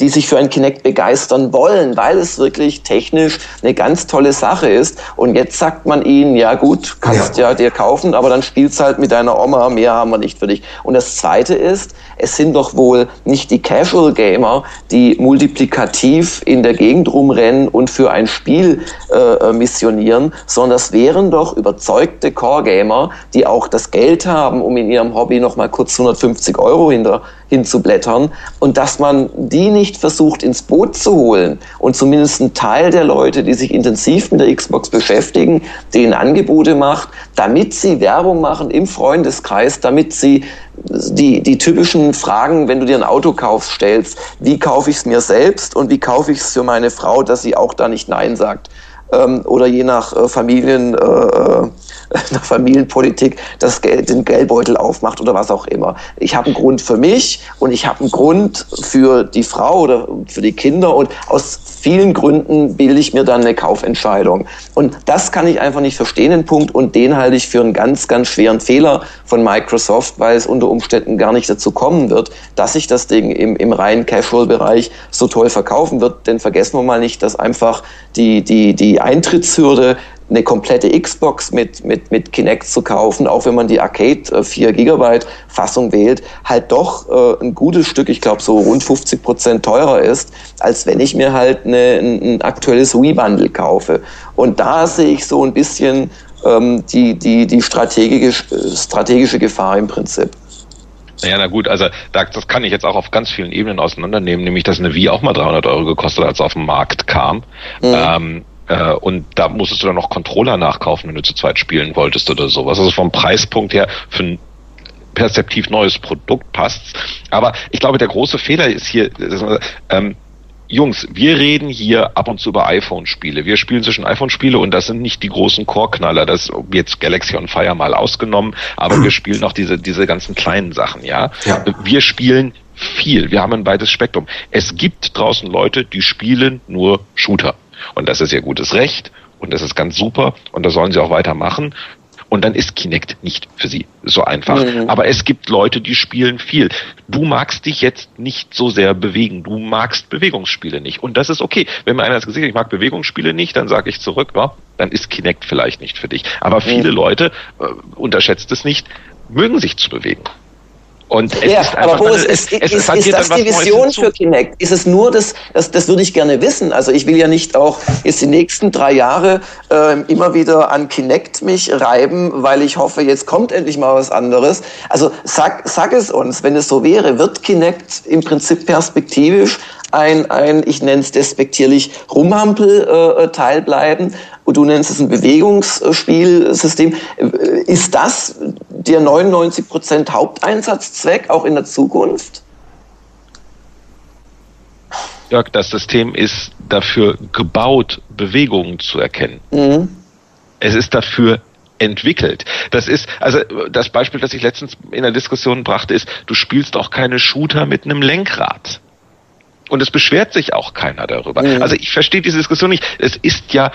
die sich für ein Kinect begeistern wollen, weil es wirklich technisch eine ganz tolle Sache ist. Und jetzt sagt man ihnen, ja gut, kannst ja, ja dir kaufen, aber dann spielst halt mit deiner Oma, mehr haben wir nicht für dich. Und das Zweite ist, es sind doch wohl nicht die Casual Gamer, die multiplikativ in der Gegend rumrennen und für ein Spiel äh, missionieren, sondern das wären doch überzeugte Core Gamer, die auch das Geld haben, um in ihrem Hobby nochmal kurz 150 Euro hinter, hinzublättern und dass man die nicht versucht ins Boot zu holen und zumindest ein Teil der Leute, die sich intensiv mit der Xbox beschäftigen, denen Angebote macht, damit sie Werbung machen im Freundeskreis, damit sie die, die typischen Fragen, wenn du dir ein Auto kaufst, stellst, wie kaufe ich es mir selbst und wie kaufe ich es für meine Frau, dass sie auch da nicht Nein sagt. Ähm, oder je nach äh, Familien, äh, äh der Familienpolitik das Geld, den Geldbeutel aufmacht oder was auch immer. Ich habe einen Grund für mich und ich habe einen Grund für die Frau oder für die Kinder und aus vielen Gründen bilde ich mir dann eine Kaufentscheidung. Und das kann ich einfach nicht verstehen, den Punkt, und den halte ich für einen ganz, ganz schweren Fehler von Microsoft, weil es unter Umständen gar nicht dazu kommen wird, dass sich das Ding im, im reinen Casual-Bereich so toll verkaufen wird. Denn vergessen wir mal nicht, dass einfach die, die, die Eintrittshürde eine komplette Xbox mit, mit, mit Kinect zu kaufen, auch wenn man die Arcade 4 äh, Gigabyte Fassung wählt, halt doch äh, ein gutes Stück, ich glaube so rund 50 Prozent teurer ist, als wenn ich mir halt eine, ein, ein aktuelles Wii-Bundle kaufe. Und da sehe ich so ein bisschen ähm, die, die, die strategische, strategische Gefahr im Prinzip. Naja, na gut, also das kann ich jetzt auch auf ganz vielen Ebenen auseinandernehmen, nämlich dass eine Wii auch mal 300 Euro gekostet hat, als auf den Markt kam. Mhm. Ähm, äh, und da musstest du dann noch Controller nachkaufen, wenn du zu zweit spielen wolltest oder sowas. Also vom Preispunkt her für ein perzeptiv neues Produkt passt's. Aber ich glaube, der große Fehler ist hier, ähm, Jungs, wir reden hier ab und zu über iPhone-Spiele. Wir spielen zwischen iPhone-Spiele und das sind nicht die großen Core-Knaller. Das jetzt Galaxy on Fire mal ausgenommen, aber wir spielen noch diese, diese ganzen kleinen Sachen, ja? ja. Wir spielen viel. Wir haben ein weites Spektrum. Es gibt draußen Leute, die spielen nur Shooter. Und das ist ihr gutes Recht und das ist ganz super und das sollen sie auch weitermachen. Und dann ist Kinect nicht für sie so einfach. Mhm. Aber es gibt Leute, die spielen viel. Du magst dich jetzt nicht so sehr bewegen. Du magst Bewegungsspiele nicht. Und das ist okay. Wenn mir einer das Gesicht, ich mag Bewegungsspiele nicht, dann sage ich zurück, ja, dann ist Kinect vielleicht nicht für dich. Aber viele mhm. Leute, äh, unterschätzt es nicht, mögen sich zu bewegen. Und es ja, ist aber Boris, es, es, ist, ist das die Vision für Kinect? Ist es nur das, das, das würde ich gerne wissen. Also ich will ja nicht auch jetzt die nächsten drei Jahre äh, immer wieder an Kinect mich reiben, weil ich hoffe, jetzt kommt endlich mal was anderes. Also sag, sag es uns, wenn es so wäre, wird Kinect im Prinzip perspektivisch ein, ein ich nenne es despektierlich, Rumhampel-Teil äh, bleiben und du nennst es ein Bewegungsspielsystem. Äh, ist das der 99% Haupteinsatzzweck auch in der Zukunft? Jörg, das System ist dafür gebaut, Bewegungen zu erkennen. Mhm. Es ist dafür entwickelt. Das ist, also das Beispiel, das ich letztens in der Diskussion brachte, ist, du spielst auch keine Shooter mit einem Lenkrad. Und es beschwert sich auch keiner darüber. Mhm. Also ich verstehe diese Diskussion nicht. Es ist ja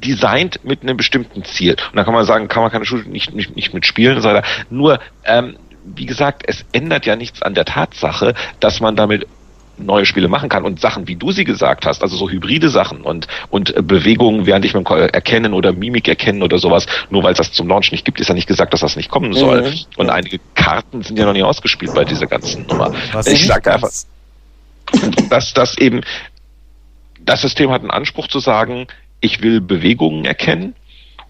designt mit einem bestimmten Ziel. Und da kann man sagen, kann man keine Schule nicht, nicht, nicht mitspielen und so weiter. Nur, ähm, wie gesagt, es ändert ja nichts an der Tatsache, dass man damit neue Spiele machen kann und Sachen, wie du sie gesagt hast, also so hybride Sachen und und Bewegungen, während ich mit erkennen oder Mimik erkennen oder sowas, nur weil es das zum Launch nicht gibt, ist ja nicht gesagt, dass das nicht kommen soll. Mhm. Und einige Karten sind ja noch nicht ausgespielt bei dieser ganzen Nummer. Was ich sage einfach, dass das eben das System hat einen Anspruch zu sagen, ich will Bewegungen erkennen.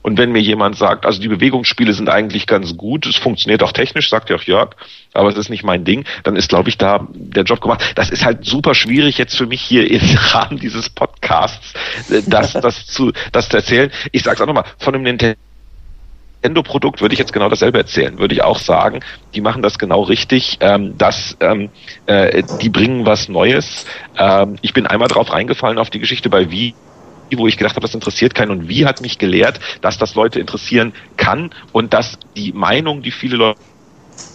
Und wenn mir jemand sagt, also die Bewegungsspiele sind eigentlich ganz gut, es funktioniert auch technisch, sagt ja auch Jörg, aber es ist nicht mein Ding, dann ist, glaube ich, da der Job gemacht. Das ist halt super schwierig jetzt für mich hier im Rahmen dieses Podcasts, äh, das, das zu, das zu erzählen. Ich sage es auch nochmal, von einem Nintendo Nintendo-Produkt würde ich jetzt genau dasselbe erzählen. Würde ich auch sagen, die machen das genau richtig. Ähm, dass, ähm, äh, die bringen was Neues. Ähm, ich bin einmal drauf reingefallen auf die Geschichte bei Wii wo ich gedacht habe, das interessiert keinen und wie hat mich gelehrt, dass das Leute interessieren kann und dass die Meinung, die viele Leute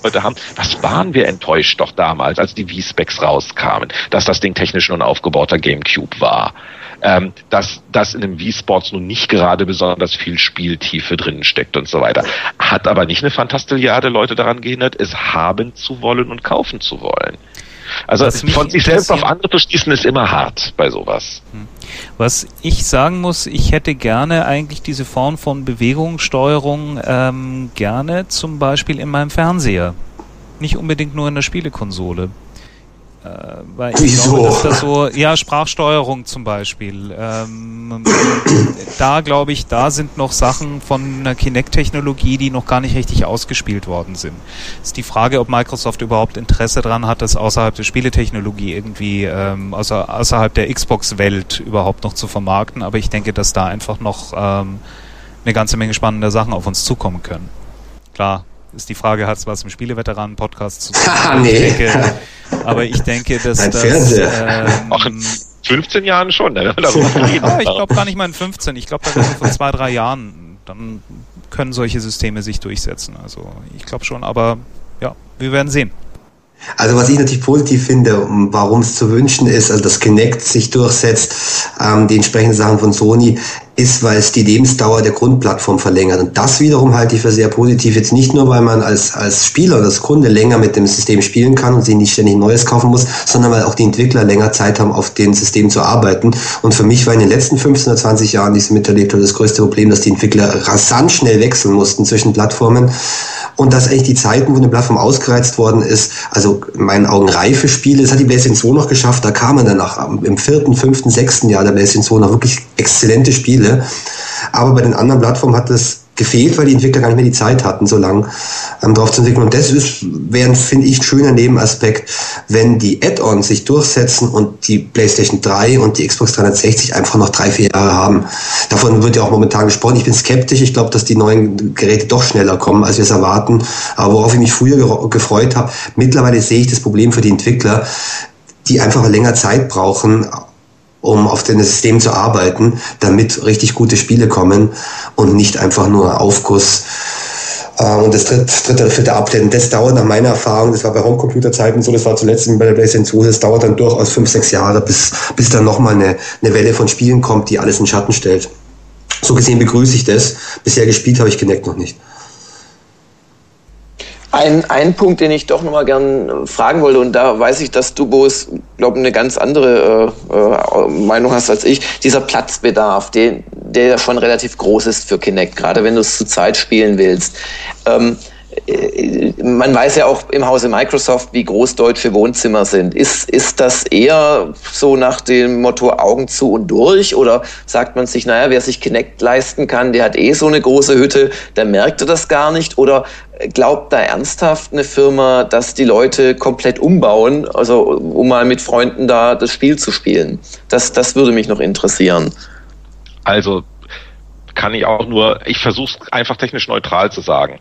Leute haben, was waren wir enttäuscht doch damals, als die V-Specs rauskamen, dass das Ding technisch nur ein aufgebauter Gamecube war. Ähm, dass, dass in einem V-Sports nun nicht gerade besonders viel Spieltiefe drin steckt und so weiter. Hat aber nicht eine Fantastilliarde Leute daran gehindert, es haben zu wollen und kaufen zu wollen. Also von sich selbst auf andere zu schließen ist immer hart bei sowas. Hm. Was ich sagen muss, ich hätte gerne eigentlich diese Form von Bewegungssteuerung ähm, gerne zum Beispiel in meinem Fernseher. Nicht unbedingt nur in der Spielekonsole. Äh, weil ich Wieso? glaube, dass das so, ja, Sprachsteuerung zum Beispiel. Ähm, da glaube ich, da sind noch Sachen von einer Kinect-Technologie, die noch gar nicht richtig ausgespielt worden sind. Ist die Frage, ob Microsoft überhaupt Interesse daran hat, das außerhalb der Spieletechnologie irgendwie, ähm, außer, außerhalb der Xbox-Welt überhaupt noch zu vermarkten. Aber ich denke, dass da einfach noch ähm, eine ganze Menge spannender Sachen auf uns zukommen können. Klar, ist die Frage, hat es was im Spieleveteranen-Podcast zu tun? nee. Ich denke, aber ich denke, dass Ein das... Ähm, Ach, in 15 Jahren schon. Ne? ja, ich glaube gar nicht mal in 15. Ich glaube, da wäre vor zwei, drei Jahren. Dann können solche Systeme sich durchsetzen. Also ich glaube schon, aber ja, wir werden sehen. Also was ich natürlich positiv finde, warum es zu wünschen ist, also dass Kinect sich durchsetzt, ähm, die entsprechenden Sachen von Sony, ist, weil es die Lebensdauer der Grundplattform verlängert. Und das wiederum halte ich für sehr positiv. Jetzt nicht nur, weil man als, als Spieler oder als Kunde länger mit dem System spielen kann und sich nicht ständig Neues kaufen muss, sondern weil auch die Entwickler länger Zeit haben, auf dem System zu arbeiten. Und für mich war in den letzten 15 oder 20 Jahren, die ich miterlebt habe, das größte Problem, dass die Entwickler rasant schnell wechseln mussten zwischen Plattformen und dass eigentlich die Zeiten, wo eine Plattform ausgereizt worden ist, also in meinen Augen reife Spiele, das hat die PlayStation 2 noch geschafft, da kam man danach im vierten, fünften, sechsten Jahr der PlayStation 2 noch wirklich exzellente Spiele. Aber bei den anderen Plattformen hat es gefehlt, weil die Entwickler gar nicht mehr die Zeit hatten, so lang ähm, drauf zu entwickeln. Und das ist, wäre, finde ich, ein schöner Nebenaspekt, wenn die Add-ons sich durchsetzen und die PlayStation 3 und die Xbox 360 einfach noch drei, vier Jahre haben. Davon wird ja auch momentan gesprochen. Ich bin skeptisch. Ich glaube, dass die neuen Geräte doch schneller kommen, als wir es erwarten. Aber worauf ich mich früher gefreut habe, mittlerweile sehe ich das Problem für die Entwickler, die einfach länger Zeit brauchen, um auf dem System zu arbeiten, damit richtig gute Spiele kommen und nicht einfach nur Aufguss. Äh, und das dritte, dritte vierte Update. Das dauert nach meiner Erfahrung, das war bei Homecomputer-Zeiten so, das war zuletzt bei der PlayStation 2, das dauert dann durchaus fünf, sechs Jahre, bis, bis dann nochmal eine, eine Welle von Spielen kommt, die alles in Schatten stellt. So gesehen begrüße ich das. Bisher gespielt habe ich Kinect noch nicht. Ein, ein Punkt, den ich doch nochmal gern fragen wollte, und da weiß ich, dass du, Boris, glaube eine ganz andere äh, äh, Meinung hast als ich, dieser Platzbedarf, den, der ja schon relativ groß ist für Kinect, gerade wenn du es zu Zeit spielen willst. Ähm, äh, man weiß ja auch im Hause Microsoft, wie groß deutsche Wohnzimmer sind. Ist, ist das eher so nach dem Motto Augen zu und durch? Oder sagt man sich, naja, wer sich Kinect leisten kann, der hat eh so eine große Hütte, der merkt das gar nicht? Oder glaubt da ernsthaft eine Firma, dass die Leute komplett umbauen, also um mal mit Freunden da das Spiel zu spielen? Das, das würde mich noch interessieren. Also kann ich auch nur, ich versuche es einfach technisch neutral zu sagen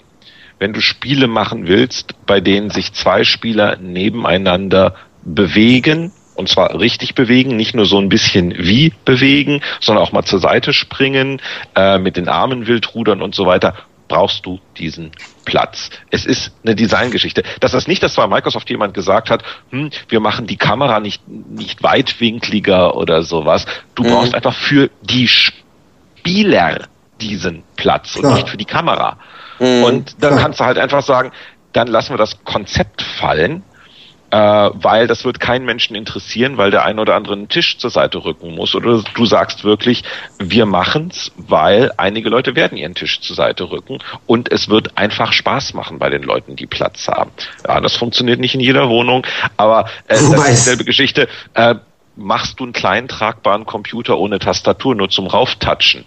wenn du Spiele machen willst, bei denen sich zwei Spieler nebeneinander bewegen, und zwar richtig bewegen, nicht nur so ein bisschen wie bewegen, sondern auch mal zur Seite springen, äh, mit den Armen wild rudern und so weiter, brauchst du diesen Platz. Es ist eine Designgeschichte. Das ist nicht, dass zwar Microsoft jemand gesagt hat, hm, wir machen die Kamera nicht, nicht weitwinkliger oder sowas. Du mhm. brauchst einfach für die Spieler diesen Platz und ja. nicht für die Kamera. Mhm. Und dann kannst du halt einfach sagen, dann lassen wir das Konzept fallen, äh, weil das wird keinen Menschen interessieren, weil der ein oder andere einen Tisch zur Seite rücken muss. Oder du sagst wirklich, wir machen's, weil einige Leute werden ihren Tisch zur Seite rücken und es wird einfach Spaß machen bei den Leuten, die Platz haben. Ja, das funktioniert nicht in jeder Wohnung, aber äh, das ist dieselbe Geschichte. Äh, machst du einen kleinen tragbaren Computer ohne Tastatur nur zum Rauftatschen?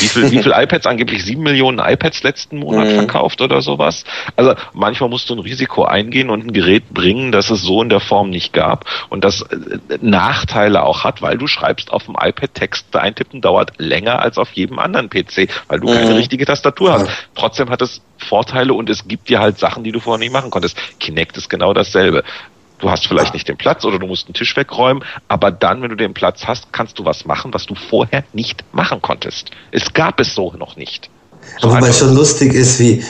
Wie viel, wie viel iPads? Angeblich sieben Millionen iPads letzten Monat mhm. verkauft oder sowas. Also manchmal musst du ein Risiko eingehen und ein Gerät bringen, das es so in der Form nicht gab und das äh, Nachteile auch hat, weil du schreibst auf dem iPad Texte eintippen dauert länger als auf jedem anderen PC, weil du mhm. keine richtige Tastatur hast. Trotzdem hat es Vorteile und es gibt dir halt Sachen, die du vorher nicht machen konntest. Kinect ist genau dasselbe. Du hast vielleicht nicht den Platz oder du musst einen Tisch wegräumen, aber dann, wenn du den Platz hast, kannst du was machen, was du vorher nicht machen konntest. Es gab es so noch nicht. So aber weil schon lustig ist, wie,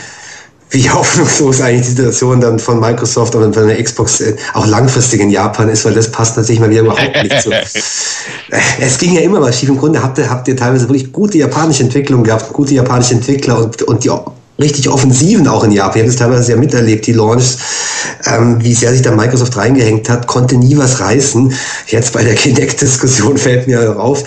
wie hoffnungslos eigentlich die Situation dann von Microsoft und von der Xbox äh, auch langfristig in Japan ist, weil das passt natürlich mal wieder überhaupt nicht so. es ging ja immer mal schief. Im Grunde habt ihr, habt ihr teilweise wirklich gute japanische Entwicklung gehabt, gute japanische Entwickler und, und die richtig Offensiven auch in Japan. Ich habe das teilweise ja miterlebt, die Launches, ähm, wie sehr sich da Microsoft reingehängt hat, konnte nie was reißen. Jetzt bei der Kinect-Diskussion fällt mir auf,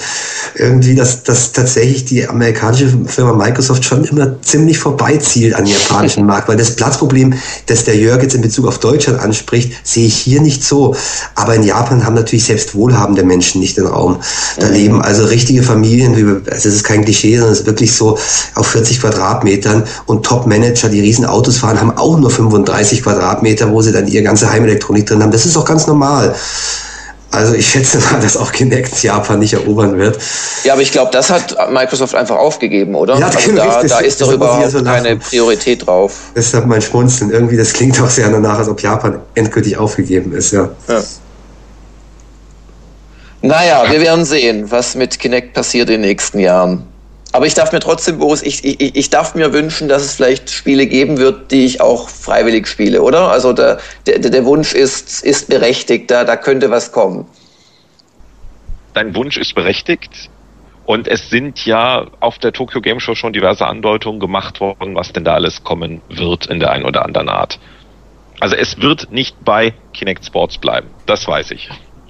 irgendwie, dass, dass tatsächlich die amerikanische Firma Microsoft schon immer ziemlich vorbeizielt an den japanischen Markt, weil das Platzproblem, das der Jörg jetzt in Bezug auf Deutschland anspricht, sehe ich hier nicht so. Aber in Japan haben natürlich selbst wohlhabende Menschen nicht den Raum. Da mhm. leben also richtige Familien, also es ist kein Klischee, sondern es ist wirklich so auf 40 Quadratmetern und Top-Manager, die riesen Autos fahren, haben auch nur 35 Quadratmeter, wo sie dann ihre ganze Heimelektronik drin haben. Das ist auch ganz normal. Also ich schätze mal, dass auch Kinect Japan nicht erobern wird. Ja, aber ich glaube, das hat Microsoft einfach aufgegeben, oder? Ja, also da, da ist doch überhaupt so keine Priorität drauf. Deshalb mein Schmunzeln. Irgendwie, das klingt auch sehr danach, als ob Japan endgültig aufgegeben ist, ja. ja. Naja, wir werden sehen, was mit Kinect passiert in den nächsten Jahren. Aber ich darf mir trotzdem, Boris, ich, ich, ich darf mir wünschen, dass es vielleicht Spiele geben wird, die ich auch freiwillig spiele, oder? Also der, der, der Wunsch ist, ist berechtigt, da, da könnte was kommen. Dein Wunsch ist berechtigt. Und es sind ja auf der Tokyo Game Show schon diverse Andeutungen gemacht worden, was denn da alles kommen wird in der einen oder anderen Art. Also es wird nicht bei Kinect Sports bleiben. Das weiß ich.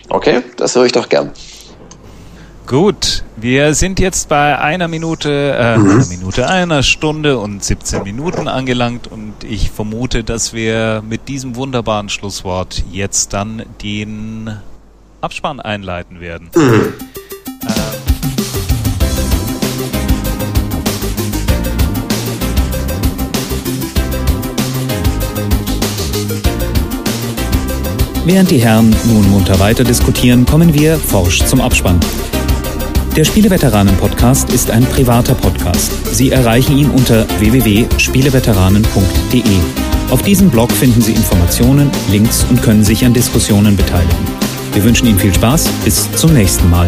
Okay, das höre ich doch gern. Gut, wir sind jetzt bei einer Minute, äh, mhm. einer Minute, einer Stunde und 17 Minuten angelangt und ich vermute, dass wir mit diesem wunderbaren Schlusswort jetzt dann den Abspann einleiten werden. Mhm. Äh, Während die Herren nun munter weiter diskutieren, kommen wir forsch zum Abspann. Der Spieleveteranen-Podcast ist ein privater Podcast. Sie erreichen ihn unter www.spieleveteranen.de. Auf diesem Blog finden Sie Informationen, Links und können sich an Diskussionen beteiligen. Wir wünschen Ihnen viel Spaß. Bis zum nächsten Mal.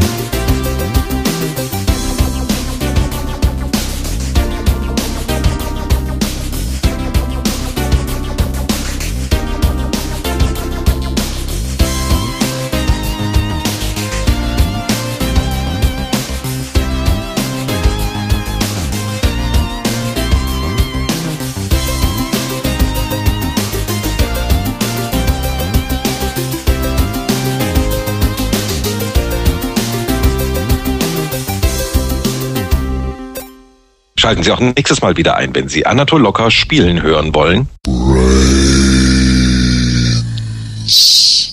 Schalten Sie auch nächstes Mal wieder ein, wenn Sie Anatol Locker spielen hören wollen. Brains.